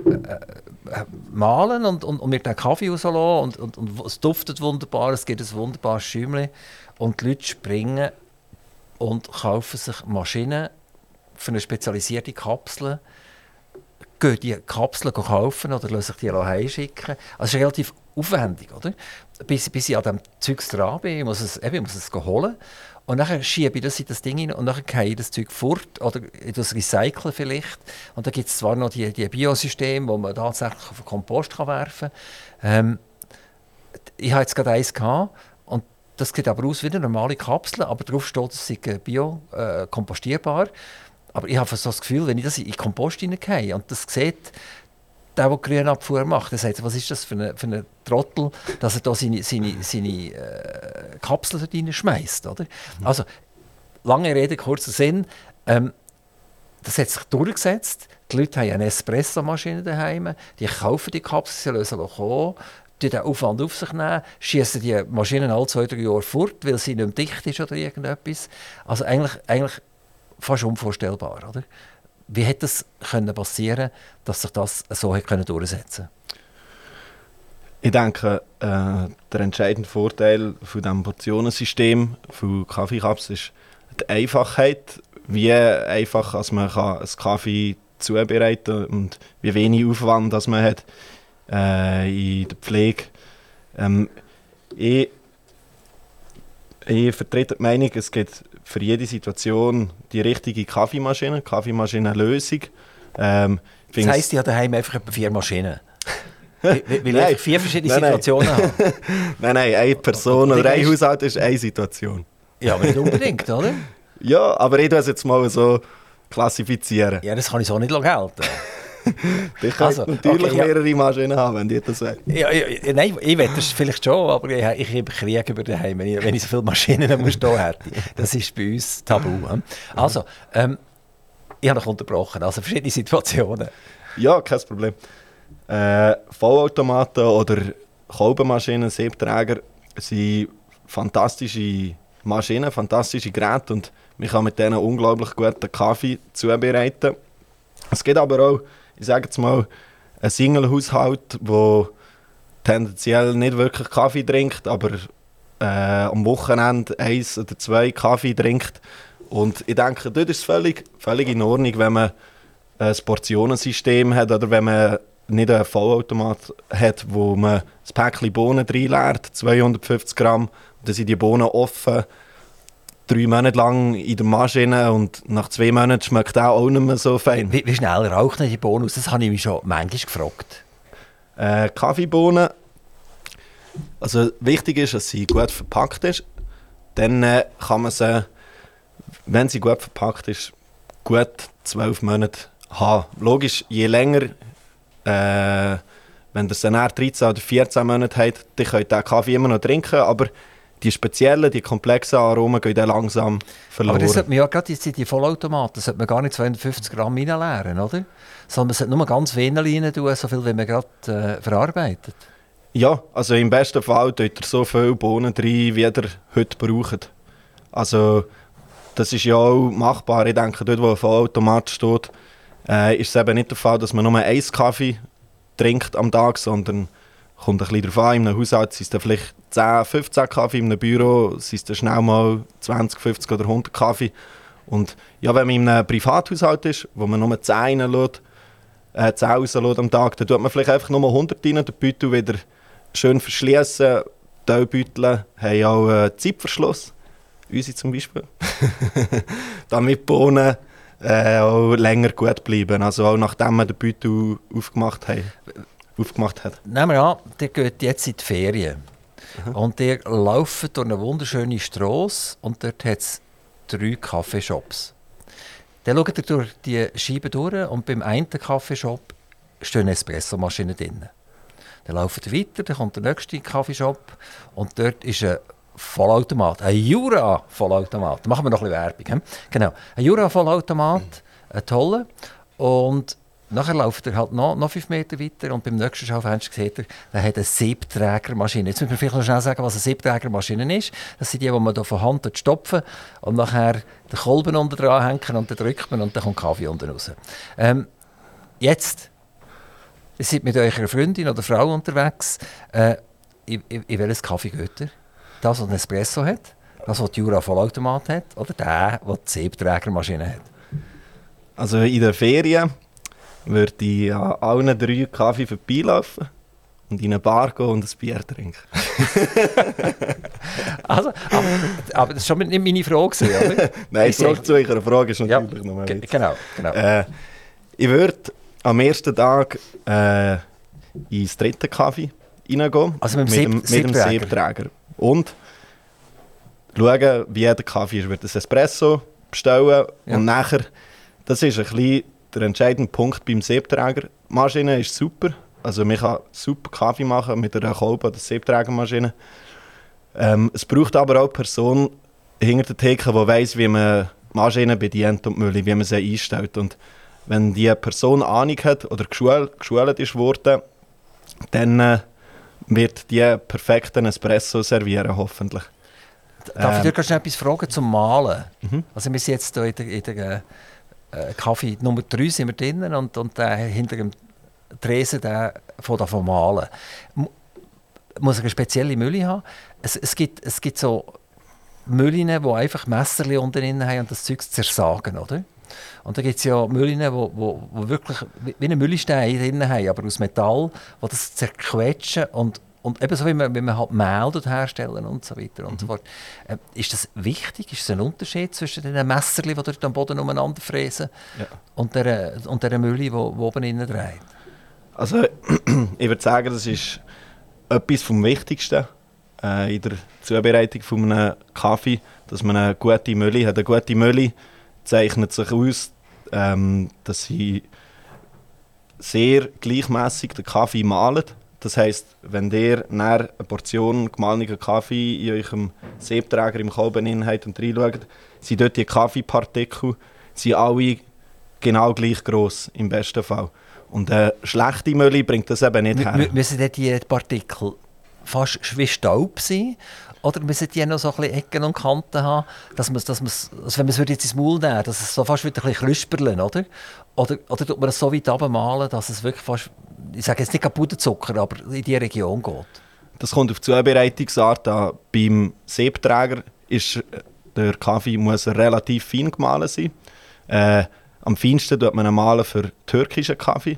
äh, äh, mahlen und, und, und mir den Kaffee rauslassen und, und, und es duftet wunderbar, es gibt ein wunderbares Schäumchen und die Leute springen und kaufen sich Maschinen für eine spezialisierte Kapsel, gehen die Kapseln kaufen oder lassen sich die heimschicken. Also es ist relativ aufwendig, oder? Bis, bis ich an diesem Zeug dran bin, muss es, eben, ich muss es holen und dann schiebe ich das in das Ding rein und dann gehe ich das Zeug fort oder das Recyceln vielleicht. Und da gibt es zwar noch die, die Biosysteme, wo man tatsächlich auf den Kompost kann werfen kann. Ähm, ich habe jetzt gerade eins gehabt und das sieht aber aus wie eine normale Kapsel, aber drauf steht, es sei bio-kompostierbar. Äh, aber ich habe so das Gefühl, wenn ich das in den Kompost hineingehe und das sieht, der, der Grünabfuhr macht, der sagt, was ist das für ein eine Trottel, dass er da seine, seine, seine äh, Kapsel reinschmeißt, oder? Mhm. Also, lange Rede, kurzer Sinn, ähm, das hat sich durchgesetzt. Die Leute haben eine Espressomaschine daheim, die kaufen die Kapsel, sie lösen kommen, die den Aufwand auf sich nehmen, schießen die Maschinen alle zwei, drei Jahre fort, weil sie nicht mehr dicht ist oder irgendetwas. Also eigentlich, eigentlich fast unvorstellbar, oder? Wie hätte es können passieren, dass sich das so hätte können durchsetzen? Ich denke, äh, der entscheidende Vorteil von diesem Portionensystem von Kaffeecups ist die Einfachheit, wie einfach als man kann einen Kaffee zubereiten kann und wie wenig Aufwand dass man hat äh, in der Pflege. Ähm, ich, ich vertrete die Meinung, es gibt für jede Situation die richtige Kaffeemaschine, Kaffeemaschinenlösung. Ähm, das heisst, ich habe daheim einfach etwa vier Maschinen? Weil ich vier verschiedene nein, Situationen nein. habe? nein, nein, eine Person oder ein Haushalt ist eine Situation. Ja, aber nicht unbedingt, oder? ja, aber ich tue es jetzt mal so klassifizieren. Ja, das kann ich so nicht gelten. Die können also, natürlich okay, mehrere ja. Maschinen haben, wenn die das sagen. Ja, ja, nein, ich wette das vielleicht schon, aber ich, ich habe Krieg über daheim, wenn ich, wenn ich so viele Maschinen muss stehen hätte. Das ist bei uns tabu. Also, ähm, ich habe noch unterbrochen, also verschiedene Situationen. Ja, kein Problem. Äh, Vollautomaten oder Kolbenmaschinen, Siebträger sind fantastische Maschinen, fantastische Geräte und man kann mit denen unglaublich guten Kaffee zubereiten. Es geht aber auch ich sage jetzt mal, ein Single-Haushalt, der tendenziell nicht wirklich Kaffee trinkt, aber äh, am Wochenende eins oder zwei Kaffee trinkt. Und ich denke, dort ist es völlig, völlig in Ordnung, wenn man ein Portionensystem hat oder wenn man nicht einen Vollautomat hat, wo man das Päckchen Bohnen reinleert, 250 Gramm, und dann sind die Bohnen offen drei Monate lang in der Maschine und nach zwei Monaten schmeckt er auch nicht mehr so fein. Wie, wie schnell rauchen die Bohnen aus? Das habe ich mich schon manchmal gefragt. Äh, Kaffeebohnen, also wichtig ist, dass sie gut verpackt ist. Dann äh, kann man sie, wenn sie gut verpackt ist, gut zwölf Monate haben. Logisch, je länger, äh, wenn ihr sie nach 13 oder 14 Monate habt, dann könnt ihr den Kaffee immer noch trinken, aber die speziellen, die komplexen Aromen gehen dann langsam verloren. Aber das sollte man ja gerade jetzt in die Vollautomaten, sollte man gar nicht 250 Gramm reinleeren, oder? Sondern man sollte nur ganz wenig rein tun, so viel wie man gerade äh, verarbeitet. Ja, also im besten Fall tut ihr so viele Bohnen rein, wie ihr heute braucht. Also das ist ja auch machbar. Ich denke, dort wo ein Vollautomat steht, äh, ist es eben nicht der Fall, dass man nur einen Kaffee trinkt am Tag, sondern kommt ein bisschen darauf an. In einem Haushalt sind es vielleicht 10, 15 Kaffee, in einem Büro sind es dann schnell mal 20, 50 oder 100 Kaffee. Und ja, wenn man in einem Privathaushalt ist, wo man nur 10 reinlässt, äh, 10 rauslässt am Tag, dann tut man vielleicht einfach nur 100 rein, den Beutel wieder schön verschließen. Teilbeutel haben auch einen Zeitverschluss, unsere zum Beispiel, damit die Bohnen äh, auch länger gut bleiben, also auch nachdem man den Beutel aufgemacht, haben, aufgemacht hat. Nehmen wir an, der geht jetzt in die Ferien. Und der läuft durch eine wunderschöne Straße und dort hat es drei Kaffeeshops. Dann schaut er durch die Scheibe durch und beim einen Kaffeeshop stehen Espressomaschinen drin. Dann laufen wir weiter, dann kommt der nächste Kaffeeshop und dort ist ein Vollautomat, ein Jura-Vollautomat. Machen wir noch ein bisschen Werbung. he? Genau, ein Jura-Vollautomat, ein toller. Und nachher läuft er halt noch, noch fünf Meter weiter und beim nächsten Schaufenster sieht er, der hat eine Siebträgermaschine. Jetzt müssen wir vielleicht noch schnell sagen, was eine Siebträgermaschine ist. Das sind die, die man hier von Hand stopfen und nachher den Kolben unten dran hängen und dann drückt man und dann kommt Kaffee unten raus. Ähm, jetzt, ihr seid mit eurer Freundin oder Frau unterwegs. Äh, in, in, in welches Kaffee geht? Das, was Espresso hat? Das, was die Jura Vollautomat hat? Oder der, der die Siebträgermaschine hat? Also in den Ferien würde ich an allen drei Kaffee vorbeilaufen und in eine Bar gehen und ein Bier trinken. Also, aber, aber das war schon nicht meine Frage, gewesen, oder? Nein, Ich zurück sag- zu eurer Frage ist Ja, natürlich noch mal Ge- Witz. Genau, genau. Äh, ich würde am ersten Tag äh, ins dritte Kaffee reingehen. Also mit dem mit dem Siebträger. Siebträger. Und schauen, wie jeder Kaffee ist. Ich würde ein Espresso bestellen Ja. und nachher, das ist ein bisschen der entscheidende Punkt beim Siebträger. Die Maschine ist super. Also man kann super Kaffee machen mit einer Kolbe oder Siebträgermaschine. Ähm, es braucht aber auch eine Person hinter der Theke, die weiss, wie man die Maschine bedient und Mühle, wie man sie einstellt. Und wenn die Person Ahnung hat oder geschult, geschult ist worden, dann äh, wird die perfekten Espresso servieren, hoffentlich. Darf ich ähm, dir schnell etwas fragen zum Malen? Mhm. Also wir sind jetzt hier in der, in der äh, Kaffee Nummer 3 sind wir drinnen und, und der hinter dem Tresen der von davon malen. Mu- Muss eine spezielle Mühle haben? Es, es, gibt, es gibt so Müllen, die einfach Messerli unten haben und das Zeug zersagen, oder? Und da gibt es ja Müllen, die wo, wo, wo wirklich wie einen Müllstein drin haben, aber aus Metall, die das zerquetschen und, und eben so, wie man, wie man halt Mehl dort herstellen und so weiter und so fort. Äh, ist das wichtig? Ist es ein Unterschied zwischen den Messerli, die dort am Boden umeinander fräsen Ja. und der, und der Mülle, die, die oben innen dreht? Also ich würde sagen, das ist etwas vom Wichtigsten äh, in der Zubereitung von einem Kaffee, dass man eine gute Mülle hat. Eine gute Mülle zeichnet sich aus, ähm, dass sie sehr gleichmäßig den Kaffee malt. Das heißt, wenn ihr nach eine Portion gemahlenen Kaffee in eurem Siebträger im Kolben habt und reinschaut, sind dort die Kaffeepartikel sind alle genau gleich groß im besten Fall. Und eine schlechte Mülle bringt das eben nicht her. mü- Müssen denn die Partikel fast wie Staub sein? Oder müssen die noch so ein bisschen Ecken und Kanten haben, dass man, dass also wenn man es jetzt ins Maul nehmen dass es so fast wieder ein bisschen knusperlen, oder? Oder, oder tut man es so weit runtermalen, dass es wirklich fast, ich sage jetzt nicht Puderzucker, aber in die Region geht? Das kommt auf die Zubereitungsart an. Beim Siebträger ist der Kaffee muss relativ fein gemahlen sein. Äh, am feinsten tut man ihn mahlen für türkischen Kaffee.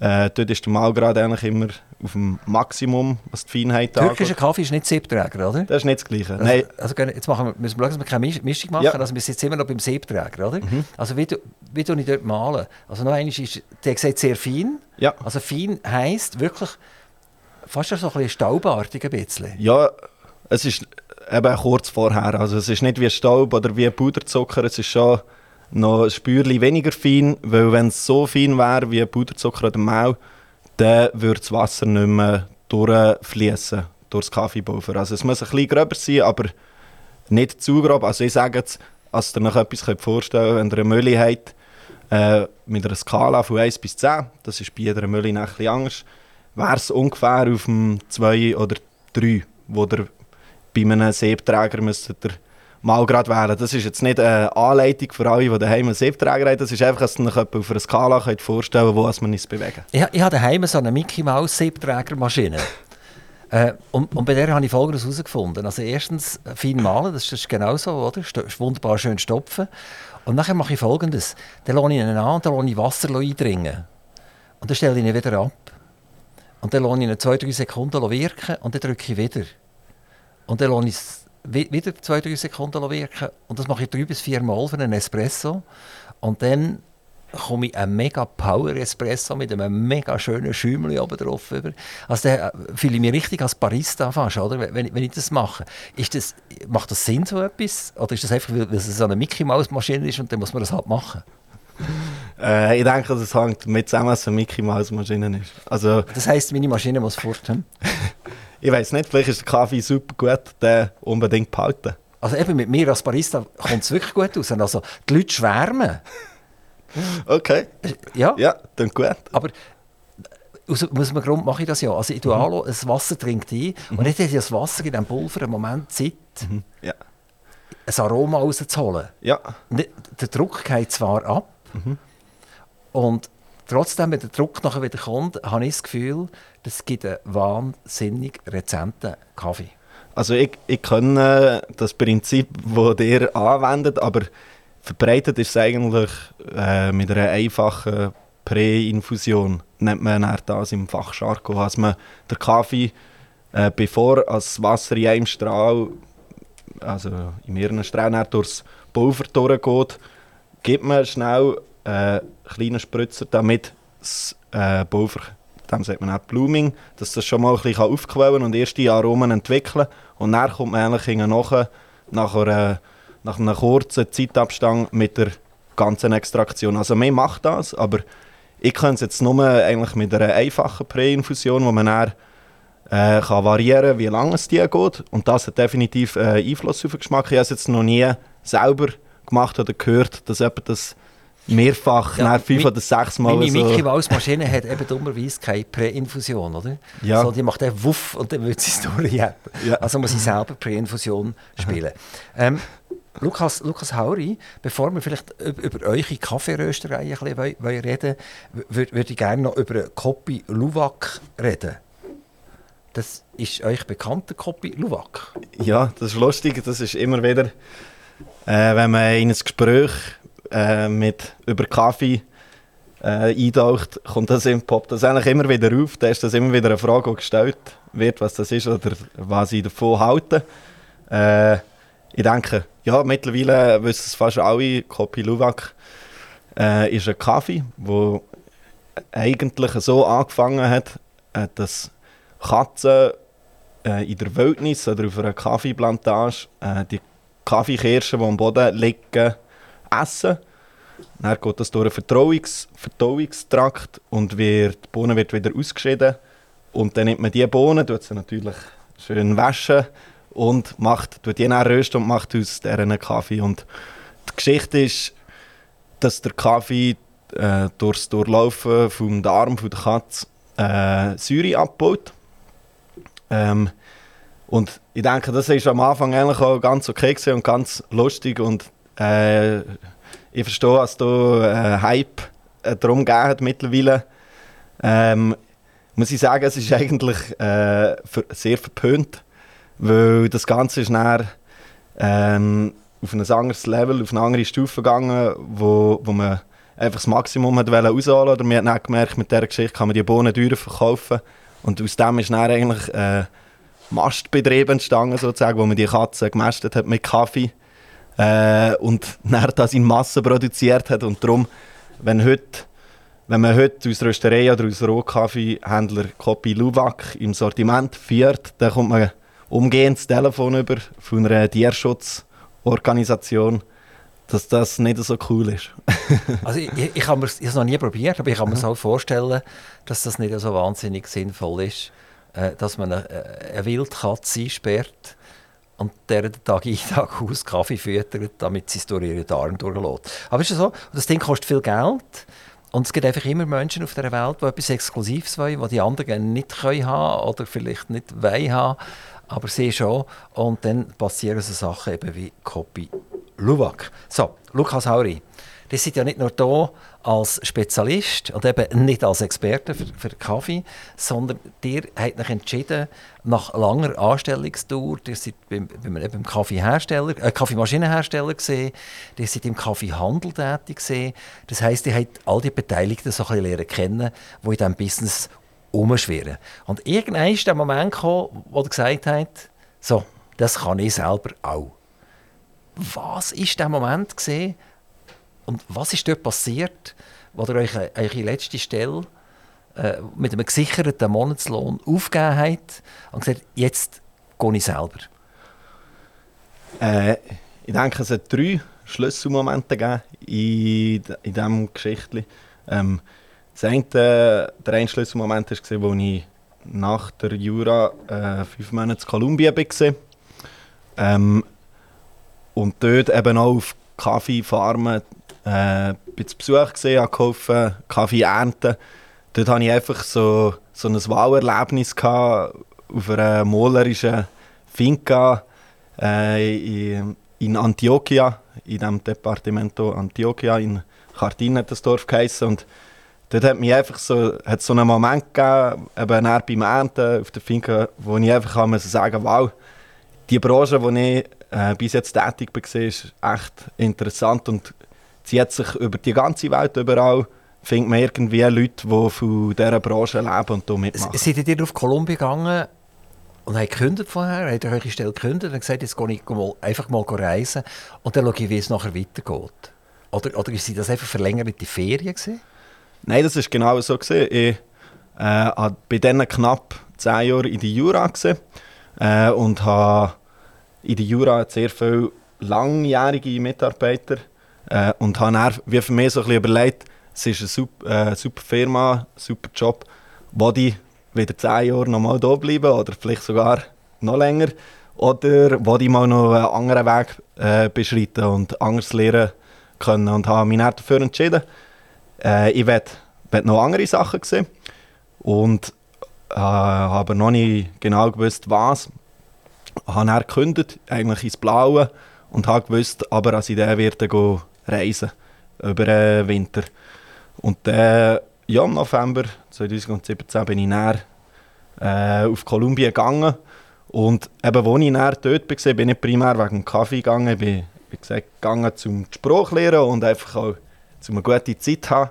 Äh, dort ist der Mahlgrad eigentlich immer auf dem Maximum, was die Feinheit Türkischer angeht. Kaffee ist nicht Siebträger, oder? Das ist nicht das Gleiche. Also, Nein, also jetzt machen wir, müssen wir schauen, dass wir keine Misch- Mischung machen. Ja. Also wir sind jetzt immer noch beim Siebträger, oder? Mhm. Also wie, wie tue ich dort malen? Also noch einmal ist, der gesagt, sehr fein. ja. Also fein heisst wirklich fast so ein bisschen staubartig ein bisschen. ja, es ist eben kurz vorher. Also es ist nicht wie Staub oder wie Puderzucker, es ist schon noch ein Spürchen weniger fein, weil wenn es so fein wäre wie Puderzucker oder Mehl, dann würde das Wasser nicht mehr durchfließen durch das Kaffeepulver. Also es muss ein bisschen gröber sein, aber nicht zu grob. Also ich sage jetzt, als ihr euch etwas vorstellen könnt, wenn ihr eine Mülle habt, äh, mit einer Skala von 1 bis 10, das ist bei jeder Mülle ein bisschen anders, wäre es ungefähr auf dem 2 oder 3, wo ihr bei einem Siebträger müsstet ihr mal gerade wählen. Das ist jetzt nicht eine Anleitung für alle, die daheim einen Siebträger haben, das ist einfach, dass euch etwa auf einer Skala könnt vorstellen wo man uns bewegen. Ich, ich habe daheim so eine Mickey Mouse Siebträgermaschine. äh, und, und bei der habe ich Folgendes herausgefunden. Also erstens, fein malen, das ist, genau so, oder? Ist wunderbar schön stopfen. Und nachher mache ich Folgendes. Dann lasse ich ihn an und dann lasse ich Wasser eindringen. Und dann stelle ich ihn wieder ab. Und dann lasse ich ihn zwei, drei Sekunden wirken und dann drücke ich wieder. Und dann lasse ich wieder zwei, drei Sekunden wirken. Und das mache ich drei bis vier Mal für einen Espresso. Und dann komme ich einen mega Power Espresso mit einem mega schönen Schäumchen oben drauf über. Also da äh, fühle ich mich richtig als Barista fast, oder? Wenn, wenn ich- das mache. Ist das, macht das Sinn, so etwas? Oder ist das einfach, weil es so eine Mickey Mouse Maschine ist und dann muss man das halt machen? Äh, ich denke, das hängt mit zusammen, dass es eine Mickey Mouse Maschine ist. Also, Das heisst, meine Maschine muss fort. Hm? ich weiß nicht, vielleicht ist der Kaffee super gut, den unbedingt behalten. Also eben mit mir als Barista kommt es wirklich gut aus. Also die Leute schwärmen. Okay, Ja, ja, dann gut. aber aus, aus einem Grund mache ich das ja. Also ich tue mhm. das Wasser trinkt ein und jetzt hat das Wasser in diesem Pulver einen Moment Zeit, Ja. ein Aroma rauszuholen. Ja, Nicht- Der Druck geht zwar ab und trotzdem, wenn der Druck nachher wieder kommt, habe ich das Gefühl, das gibt einen wahnsinnig rezenten Kaffee. also ich, ich kenne das Prinzip, das ihr anwendet, aber verbreitet ist es eigentlich äh, mit einer einfachen Präinfusion, nennt man das im Fachjargon, dass man den Kaffee, äh, bevor das Wasser in einem Strahl, also in mehreren Strahlen durchs Pulver durchgeht, gibt man schnell äh, einen kleinen Spritzer, damit das äh, Pulver, dem sagt man auch Blooming, dass das schon mal ein bisschen aufquellen und erste Aromen entwickeln und dann kommt man eigentlich nachher, nach, einer, nach einem kurzen Zeitabstand mit der ganzen Extraktion. Also man macht das, aber ich kann es jetzt nur eigentlich mit einer einfachen Präinfusion, wo man dann äh, kann variieren wie lange es die geht. Und das hat definitiv äh, Einfluss auf den Geschmack. Ich habe es jetzt noch nie selber gemacht oder gehört, dass jemand das mehrfach, Ja, fünf mi- oder sechs Mal Meine so... Mickey Mouse Maschine hat eben dummerweise keine Präinfusion, oder? Ja. So, die macht einfach Wuff und dann wird sie es durchjagen. Ja. Also muss ich selber Präinfusion spielen. Ähm, Lukas, Lukas Hauri, bevor wir vielleicht über, über eure Kaffeerösterei ein bisschen wollen- wollen reden wollen, würde ich gerne noch über Kopi Luwak reden. Das ist euch bekannt, der Kopi Luwak? Ja, das ist lustig. Das ist immer wieder, äh, wenn man in ein Gespräch äh, mit, über Kaffee äh, eintaucht, kommt das im poppt das eigentlich immer wieder auf. Da ist das immer wieder eine Frage, die gestellt wird, was das ist oder was sie davon halten. Äh, ich denke, ja, mittlerweile wissen es fast alle, Kopi Luwak äh, ist ein Kaffee, der eigentlich so angefangen hat, äh, dass Katzen äh, in der Wildnis oder auf einer Kaffeeplantage äh, die Kaffeekirschen, die am Boden liegen, essen. Dann geht das durch einen Verdauungs Verdauungstrakt und wird, die Bohne wird wieder ausgeschieden. Und dann nimmt man diese Bohnen, tut sie natürlich schön waschen und macht, tut die rösten und macht aus deren Kaffee. Und die Geschichte ist, dass der Kaffee äh, durchs Durchlaufen vom Darm von der Katze äh, Säure abbaut. Ähm, und ich denke, das ist am Anfang eigentlich auch ganz okay und ganz lustig und äh, ich verstehe, dass da äh, Hype äh, darum gegeben mittlerweile. Ähm, muss ich sagen, es ist eigentlich äh, sehr verpönt, weil das Ganze ist dann ähm, auf ein anderes Level, auf eine andere Stufe gegangen, wo, wo man einfach das Maximum hat rausholen oder man hat dann gemerkt, mit dieser Geschichte kann man die Bohnen teurer verkaufen. Und aus dem ist dann eigentlich äh, Mastbetrieb entstanden, sozusagen, wo man die Katzen gemästet hat mit Kaffee äh, und dann das in Masse produziert hat. Und darum, wenn, heute, wenn man heute aus Rösterei oder aus Rohkaffeehändler Copy Luwak im Sortiment führt, dann kommt man umgehend das Telefon über von einer Tierschutzorganisation, dass das nicht so cool ist. also ich, ich, ich habe es noch nie probiert, aber ich kann mir so vorstellen, dass das nicht so wahnsinnig sinnvoll ist, äh, dass man eine, eine Wildkatze sperrt und der Tag ein, Tag aus Kaffee füttert, damit sie es durch ihre Darm durchlässt. Aber ist so, das Ding kostet viel Geld und es gibt einfach immer Menschen auf der Welt, die etwas Exklusives wollen, was die anderen nicht können haben oder vielleicht nicht wollen haben, aber sie schon. Und dann passieren so Sachen eben wie Copy Luwak. So, Lukas Hauri, die sind ja nicht nur da als Spezialist und eben nicht als Experte für, für Kaffee, sondern ihr habt euch entschieden, nach langer Anstellungsdauer, ihr seid beim, beim, Kaffeehersteller, äh, Kaffeemaschinenhersteller gesehen, ihr seid im Kaffeehandel tätig gesehen. Das heisst, ihr habt all die Beteiligten so ein bisschen kennen, die in diesem Business umschwirren. Und irgendwann ist der Moment gekommen, wo ihr gesagt habt, so, das kann ich selber auch. Was war der Moment gesehen und was ist dort passiert, wo ihr euch eure letzte Stelle äh, mit einem gesicherten Monatslohn aufgegeben habt und gesagt jetzt gehe ich selber? Äh, ich denke, es hat drei Schlüsselmomente gegeben in, in diesem Geschichte. Ähm, das eine, der eine Schlüsselmoment war, als ich nach der Jura äh, fünf Monate in Kolumbien war. Ähm, und dort eben auch auf Kaffeefarmen äh, bin zu Besuch gesehen, habe geholfen, Kaffee ernten. Dort hatte ich einfach so, so ein Wahlerlebnis auf einer malerischen Finca äh, in, Antioquia, in dem Departamento Antioquia, in Cartin hat das Dorf geheißen. Und dort hat mich einfach so, hat so einen Moment gegeben, eben beim Ernten auf der Finca, wo ich einfach kann sagen wow, die Branche, in der ich äh, bis jetzt tätig war, ist echt interessant und zieht sich über die ganze Welt überall findet man irgendwie Leute, die von dieser Branche leben und hier mitmachen. Seid ihr auf Kolumbien gegangen und habt gekündigt vorher? Habt ihr eure Stelle gekündigt und gesagt, jetzt gehe ich mal, einfach mal reisen und dann schaue ich, wie es nachher weitergeht? Oder, oder sind das einfach verlängerte Ferien gewesen? Nein, das war genau so. Gewesen. Ich äh, war bei diesen knapp zehn Jahren in die Jura gewesen, äh, und habe in der Jura sehr viele langjährige Mitarbeiter äh, und habe dann wie für mich so ein bisschen überlegt, es ist eine super, äh, super Firma, super Job, wo die wieder zehn Jahre noch mal da bleiben oder vielleicht sogar noch länger oder wo die mal noch einen anderen Weg äh, beschreiten und anders lernen können und habe mich dafür entschieden. Äh, ich werde noch andere Sachen sehen und äh, habe noch nicht genau gewusst, was. Ich habe dann gekündigt, eigentlich ins Blaue und habe gewusst, aber als ich dann werde gehen, reisen über den Winter. Und dann, ja, im November 2017 bin ich näher äh, auf Kolumbien gegangen. Und eben, als ich näher dort war, bin ich primär wegen Kaffee gegangen. Ich bin, wie gesagt, gegangen zum Spruch lernen und einfach auch um eine gute Zeit zu haben.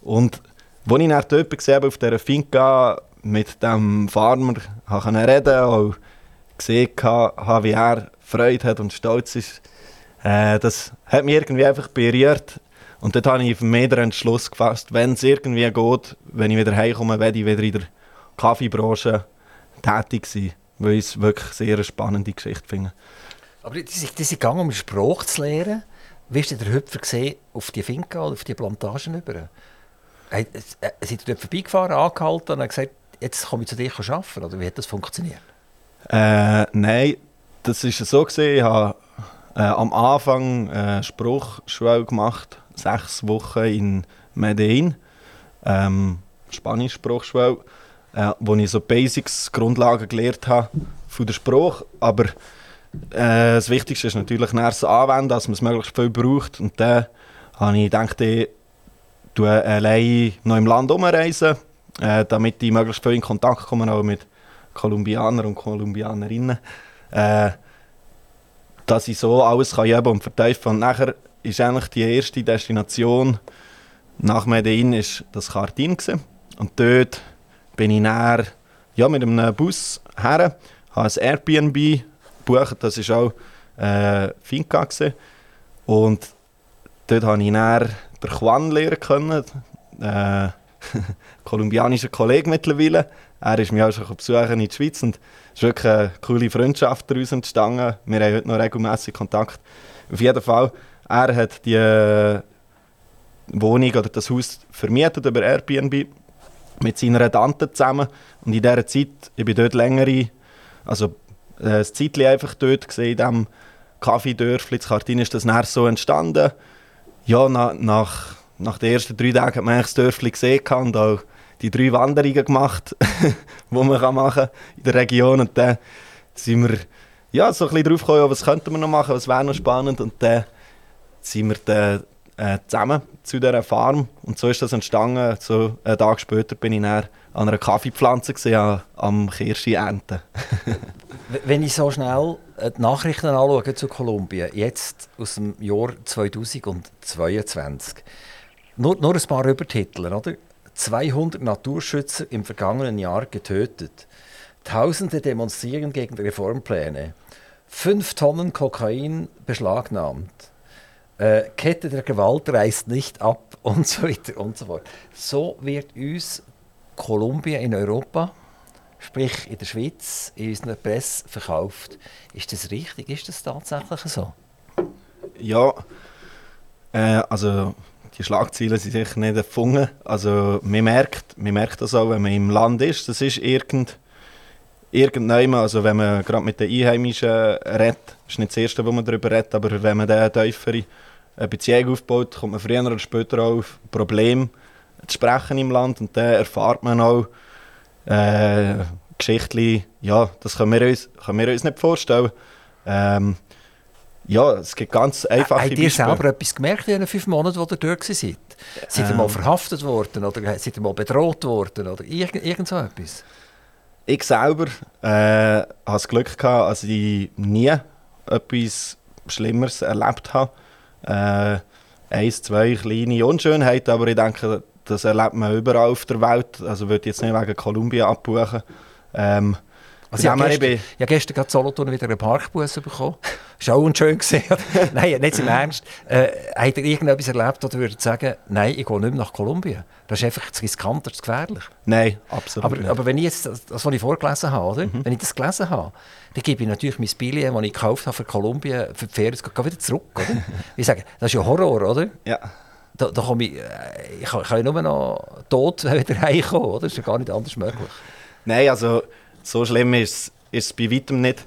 Und als ich näher dort war, auf dieser Finca mit dem Farmer konnte reden und gesehen habe, wie er Freude hat und stolz ist, äh, das hat mich irgendwie einfach berührt. Und dort habe ich für mich den Entschluss gefasst, wenn es irgendwie geht, wenn ich wieder heimkomme, werde ich wieder in der Kaffeebranche tätig sein, weil ich es wirklich sehr eine spannende Geschichte finde. Aber die, sind gegangen, um Spruch zu lernen. Wie ist der Hüpfer gesehen auf die Finca oder auf die Plantagen über? Äh, sind Sie dort vorbeigefahren, angehalten und gesagt, jetzt komme ich zu dir arbeiten? Oder wie hat das funktioniert? Äh, nein, das war so. Gewesen. Ich habe äh, am Anfang äh, Spruchschule gemacht, sechs Wochen in Medellin, ähm, Spanisch Spruchschule, äh, wo ich so Basics, Grundlagen gelernt habe von der Spruch, aber äh, das Wichtigste ist natürlich das Anwenden, dass man es möglichst viel braucht. Und dann habe ich gedacht, ich allein noch im Land umreisen, äh, damit ich möglichst viel in Kontakt komme auch mit Kolumbianern und Kolumbianerinnen. Dass ich so alles kann üben und vertiefen Und nachher ist eigentlich die erste Destination nach Medellin ist das Kartin gewesen. Und dort bin ich näher ja, mit einem Bus her, habe ein Airbnb gebucht, das war auch äh, Finca. Gewesen. Und dort habe ich dann den Juan lernen können, äh, kolumbianischer Kollege mittlerweile. Er ist mir auch schon besuchen in der Schweiz und es ist wirklich eine coole Freundschaft daraus entstanden. Wir haben heute noch regelmäßig Kontakt. Auf jeden Fall, er hat die äh, Wohnung oder das Haus vermietet über Airbnb mit seiner Tante zusammen. Und in dieser Zeit, ich bin dort längere, also äh, ein Zeitchen einfach dort gesehen, in diesem Kaffeedörfli. In Kartin ist das nachher so entstanden. Ja, na, nach, nach den ersten drei Tagen hat man eigentlich das Dörfli gesehen und auch die drei Wanderungen gemacht, die man machen kann in der Region. Und dann sind wir ja, so ein bisschen drauf gekommen, was könnten wir noch machen, was wäre noch spannend. Und dann sind wir dann, äh, zusammen zu dieser Farm. Und so ist das entstanden. So einen Tag später bin ich dann an einer Kaffeepflanze gesehen, am Kirsche ernten. Wenn ich so schnell die Nachrichten anschaue zu Kolumbien, jetzt aus dem Jahr 2022, nur, nur ein paar Übertitel, oder? 200 Naturschützer im vergangenen Jahr getötet. Tausende demonstrieren gegen Reformpläne. Fünf Tonnen Kokain beschlagnahmt. Äh, Kette der Gewalt reißt nicht ab und so weiter und so fort. So wird uns Kolumbien in Europa, sprich in der Schweiz, in unserer Presse verkauft. Ist das richtig? Ist das tatsächlich so? Ja, äh, also die Schlagzeilen sind sicher nicht erfunden. Also man merkt, man merkt das auch, wenn man im Land ist. Das ist irgend, irgendwann, also wenn man gerade mit den Einheimischen redet, ist nicht das Erste, wo man darüber redet, aber wenn man eine tiefere Beziehung aufbaut, kommt man früher oder später auch auf Probleme zu sprechen im Land und dann erfahrt man auch äh, Geschichten, ja, das können wir uns, können wir uns nicht vorstellen. Ähm, ja, es gibt ganz einfache Habt ihr selber etwas gemerkt in den fünf Monaten, wo ihr dort seid? Seid ihr Ähm. mal verhaftet worden oder seid ihr mal bedroht worden oder irgend, irgend so etwas? Ich selber äh, hatte das Glück, gehabt, dass ich nie etwas Schlimmeres erlebt habe. Äh, eins, zwei kleine Unschönheiten, aber ich denke, das erlebt man überall auf der Welt. Also würde jetzt nicht wegen Kolumbien abbuchen. Ähm, Also ich gestern, ich habe gestern gerade Solothurn wieder einen Parkbus bekommen. Das war auch unschön. nein, nicht im Ernst. Äh, habt ihr irgendetwas erlebt, oder würdet sagen, nein, ich gehe nicht mehr nach Kolumbien? Das ist einfach zu riskant, ist gefährlich. Nein, absolut Aber, nicht. aber wenn ich jetzt das, was ich vorgelesen habe, oder? Mhm. wenn ich das gelesen habe, dann gebe ich natürlich mein Billet, das ich gekauft habe für Kolumbien, für die Ferien, wieder zurück. Oder? ich sage, das ist ja Horror, oder? ja. Da, da komme ich, äh, ich, kann, ich kann ja nur noch tot wieder heimkommen, oder? Das ist ja gar nicht anders möglich. Nein, also so schlimm ist es bei weitem nicht.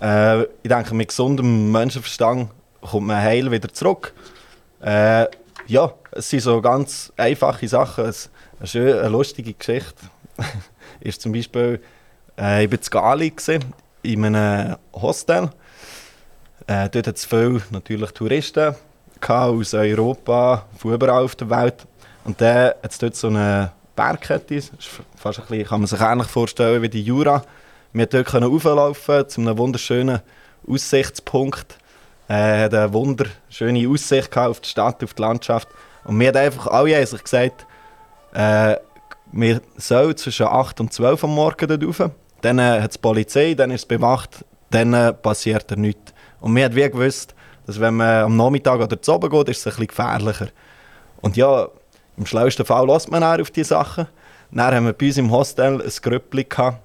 Äh, ich denke, mit gesundem Menschenverstand kommt man heil wieder zurück. Äh, ja, es sind so ganz einfache Sachen. Es, eine, schöne, eine lustige Geschichte ist zum Beispiel, äh, ich war in Gali in einem Hostel. Äh, dort hat es viele natürlich Touristen aus Europa, von überall auf der Welt. Und dann hat es dort so eine Ist fast ein bisschen, kann man sich ähnlich vorstellen wie die Jura. Wir konnten dort hochlaufen zu einem wunderschönen Aussichtspunkt. Äh, eine wunderschöne Aussicht auf die Stadt, auf die Landschaft. Und mir hat einfach alle haben sich gesagt, äh, wir sollen zwischen 8 und 12 am Morgen dort rauf. Dann äh, hat es Polizei, dann ist es bewacht, dann äh, passiert er nichts. Und wir haben wie gewusst, dass wenn man am Nachmittag oder zu oben geht, ist es ein bisschen gefährlicher. Und ja, im schlauesten Fall lässt man auf diese Sachen. Dann haben wir bei uns im Hostel ein Grüppli gehabt,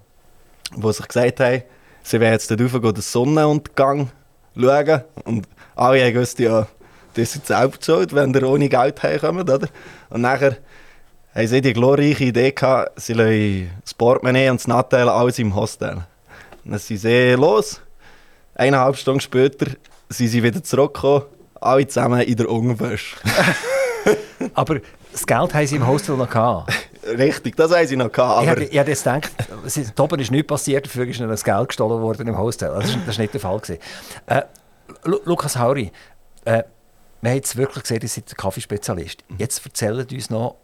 wo sich gesagt haben, sie werden jetzt dort rauf den Sonnenuntergang schauen. Und alle gewusst, ja, das ist selbst schuld, wenn ihr ohne Geld heimkommt, oder? Und nachher haben sie die glorreiche Idee gehabt, sie lassen das Portemonnaie und das Nattel alles im Hostel. Und dann sind sie los. Eineinhalb Stunden später sind sie wieder zurückgekommen, alle zusammen in der Unterwäsche. Aber das Geld haben sie im Hostel noch gehabt. Richtig, das haben sie noch gehabt. ich Aber hätte ich hätte jetzt gedacht, oben ist nichts passiert, dafür ist ihnen das Geld gestohlen worden im Hostel. Das ist nicht der Fall. Gewesen. Äh, Lu Lukas Hauri, äh, wir haben jetzt wirklich gesehen, ihr seid ein Kaffeespezialist. Jetzt erzählt uns noch,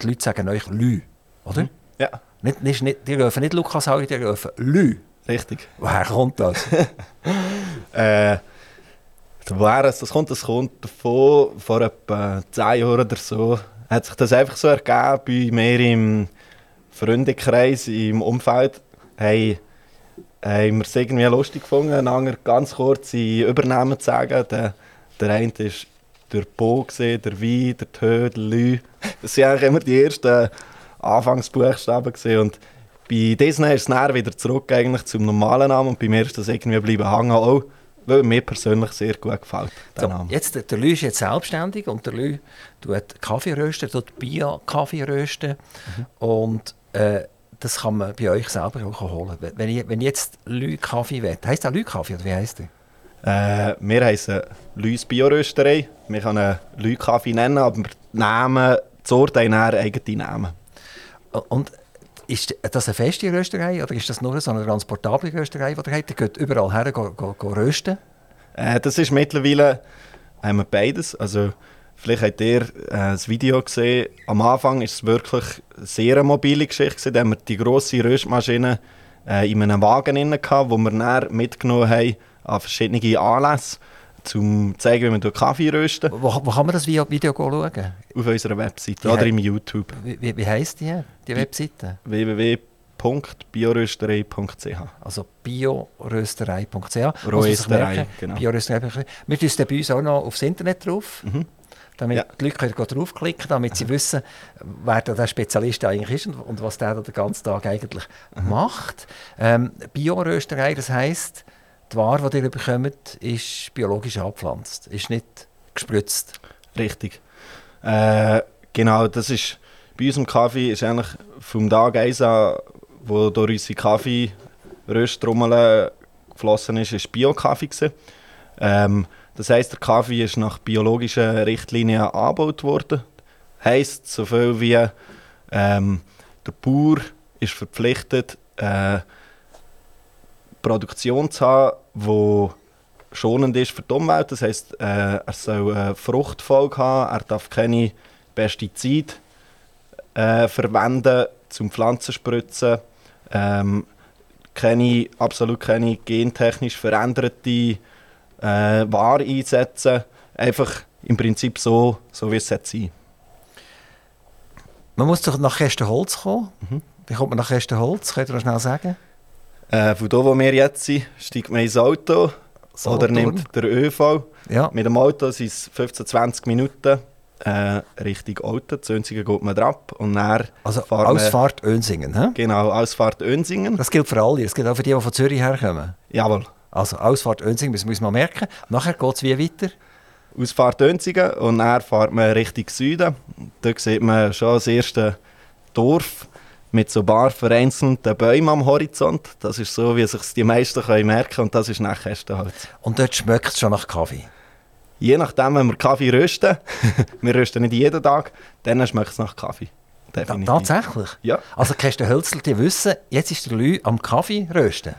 die Leute sagen euch Lü, oder? ja, Nicht, nicht, nicht, die rufen nicht Lukas Hauri, die rufen Lü. richtig. Woher kommt das? Äh, woher es das kommt, das kommt davon, vor etwa 10 Jahren oder so, hat sich das einfach so ergeben bei mir im, Freundekreis im Umfeld haben, haben wir es irgendwie lustig gefunden, einander ganz kurz in Übernahmen zu sagen. Der, der eine ist der Po, gewesen, der Wein, der Tö, der Lü. Das waren eigentlich immer die ersten Anfangsbuchstaben. Gewesen. Und bei Disney ist es dann wieder zurück eigentlich zum normalen Namen und bei mir ist das irgendwie bleiben hängen, auch weil mir persönlich sehr gut gefällt. der So, Name. jetzt, der Lü ist jetzt selbstständig und der Lü tut Kaffee rösten, tut Bio-Kaffee rösten. Und äh, das kann man bei euch selber auch holen. Wenn ich, wenn ich jetzt Lü Kaffee will, heisst der Lü Kaffee oder wie heisst der? Äh, wir heißen Lüs Biorösterei. Wir können Lü Kaffee nennen, aber nehmen das Ort haben eigene Namen. Und ist das eine feste Rösterei oder ist das nur so eine transportable Rösterei, die ihr habt? Ihr geht überall her go, go, go rösten? Äh, das ist mittlerweile haben wir beides. Also, vielleicht habt ihr äh, das Video gesehen. Am Anfang ist es wirklich eine sehr mobile Geschichte. Da haben wir die grosse Röstmaschine äh, in einem Wagen gehabt, wo wir dann mitgenommen haben an verschiedene Anlässe, um zu zeigen, wie man Kaffee rösten. Wo, wo kann man das Video, schauen? Auf unserer Webseite oder im YouTube. Wie, wie, wie heisst die, die Webseite? www.biorösterei.ch Also biorösterei.ch. Rösterei, genau. Biorösterei.ch. Wir tun es bei uns auch noch aufs Internet drauf. Mhm. Damit Ja. die Leute können draufklicken damit sie wissen, wer der Spezialist eigentlich ist und, und was der da den ganzen Tag eigentlich Mhm. macht. Ähm, Biorösterei, das heisst, die Ware, die ihr bekommt, ist biologisch angepflanzt, ist nicht gespritzt. Richtig. Äh, genau, das ist bei unserem Kaffee ist eigentlich vom Tag 1 an, wo durch unsere Kaffee-Rösttrommel geflossen ist, ist Bio-Kaffee. Ähm, das heisst, der Kaffee ist nach biologischen Richtlinien angebaut worden. Heisst, so viel wie ähm, der Bauer ist verpflichtet, äh, Produktion zu haben, die schonend ist für die Umwelt. Das heisst, äh, er soll eine Fruchtfolge haben, er darf keine Pestizide äh, verwenden zum Pflanzenspritzen, ähm, keine, absolut keine gentechnisch veränderte äh, Ware einsetzen. Einfach im Prinzip so, so wie es sein sollte. Man muss doch nach Kästenholz kommen. Mhm. Wie kommt man nach Kästenholz? Könnt ihr das schnell sagen? Äh, von hier, wo wir jetzt sind, steigt man ins Auto oder Solothurn? nimmt der ÖV. Ja. Mit dem Auto sind es 15, 20 Minuten äh, Richtung Auto. Zünzigen geht man drauf und dann Also Ausfahrt Önsingen. Hä? Genau, Ausfahrt Önsingen. Das gilt für alle. Das gilt auch für die, die von Zürich herkommen. Jawohl. Also Ausfahrt Önsingen wir uns mal merken. Nachher geht es wie weiter. Ausfahrt Önsingen und dann fährt man Richtung Süden. Dort sieht man schon das erste Dorf mit so ein paar vereinzelten Bäumen am Horizont. Das ist so, wie sich die meisten können merken und das ist nach Kästenholz. Und dort schmeckt es schon nach Kaffee. Je nachdem, wenn wir Kaffee rösten, wir rösten nicht jeden Tag, dann schmeckt es nach Kaffee. Definitiv. tatsächlich? Ja. Also Kästen Hölzel, die wissen, jetzt ist der Lü am Kaffee rösten.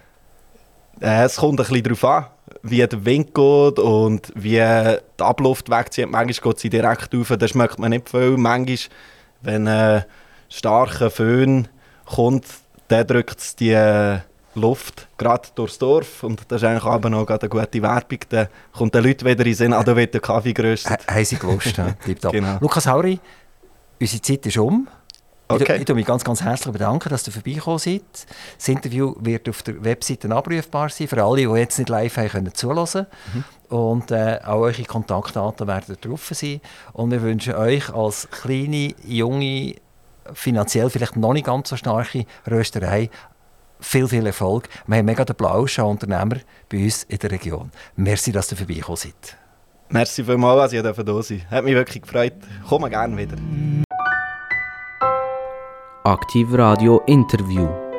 Äh, es kommt ein bisschen darauf an, wie der Wind geht und wie die Abluft wegzieht. Manchmal geht sie direkt rauf, dann schmeckt man nicht viel. Manchmal, wenn ein starker Föhn kommt, dann drückt die äh, Luft gerade durchs Dorf. Und das ist eigentlich aber noch eine gute Werbung. Dann kommt den Leuten wieder in den Sinn, ah, da wird der Kaffee geröstet. Ha- Haben sie gewusst. ja. Genau. Lukas Hauri, unsere Zeit ist um. Okay. ich, ich mich ganz, ganz herzlich bedanken, dass ihr vorbeigekommen seid. Das Interview wird auf der Webseite abrufbar sein, für alle, die jetzt nicht live haben können zuhören Und äh, auch eure Kontaktdaten werden drauf sein. Und wir wünschen euch als kleine, junge, finanziell vielleicht noch nicht ganz so starke Rösterei viel, viel Erfolg. Wir haben mega den Plausch an Unternehmer bei uns in der Region. Merci, dass ihr vorbeigekommen seid. Merci vielmals, dass ich da sein durfte. Hat mich wirklich gefreut. Komm gerne wieder. Aktiv Radio Interview.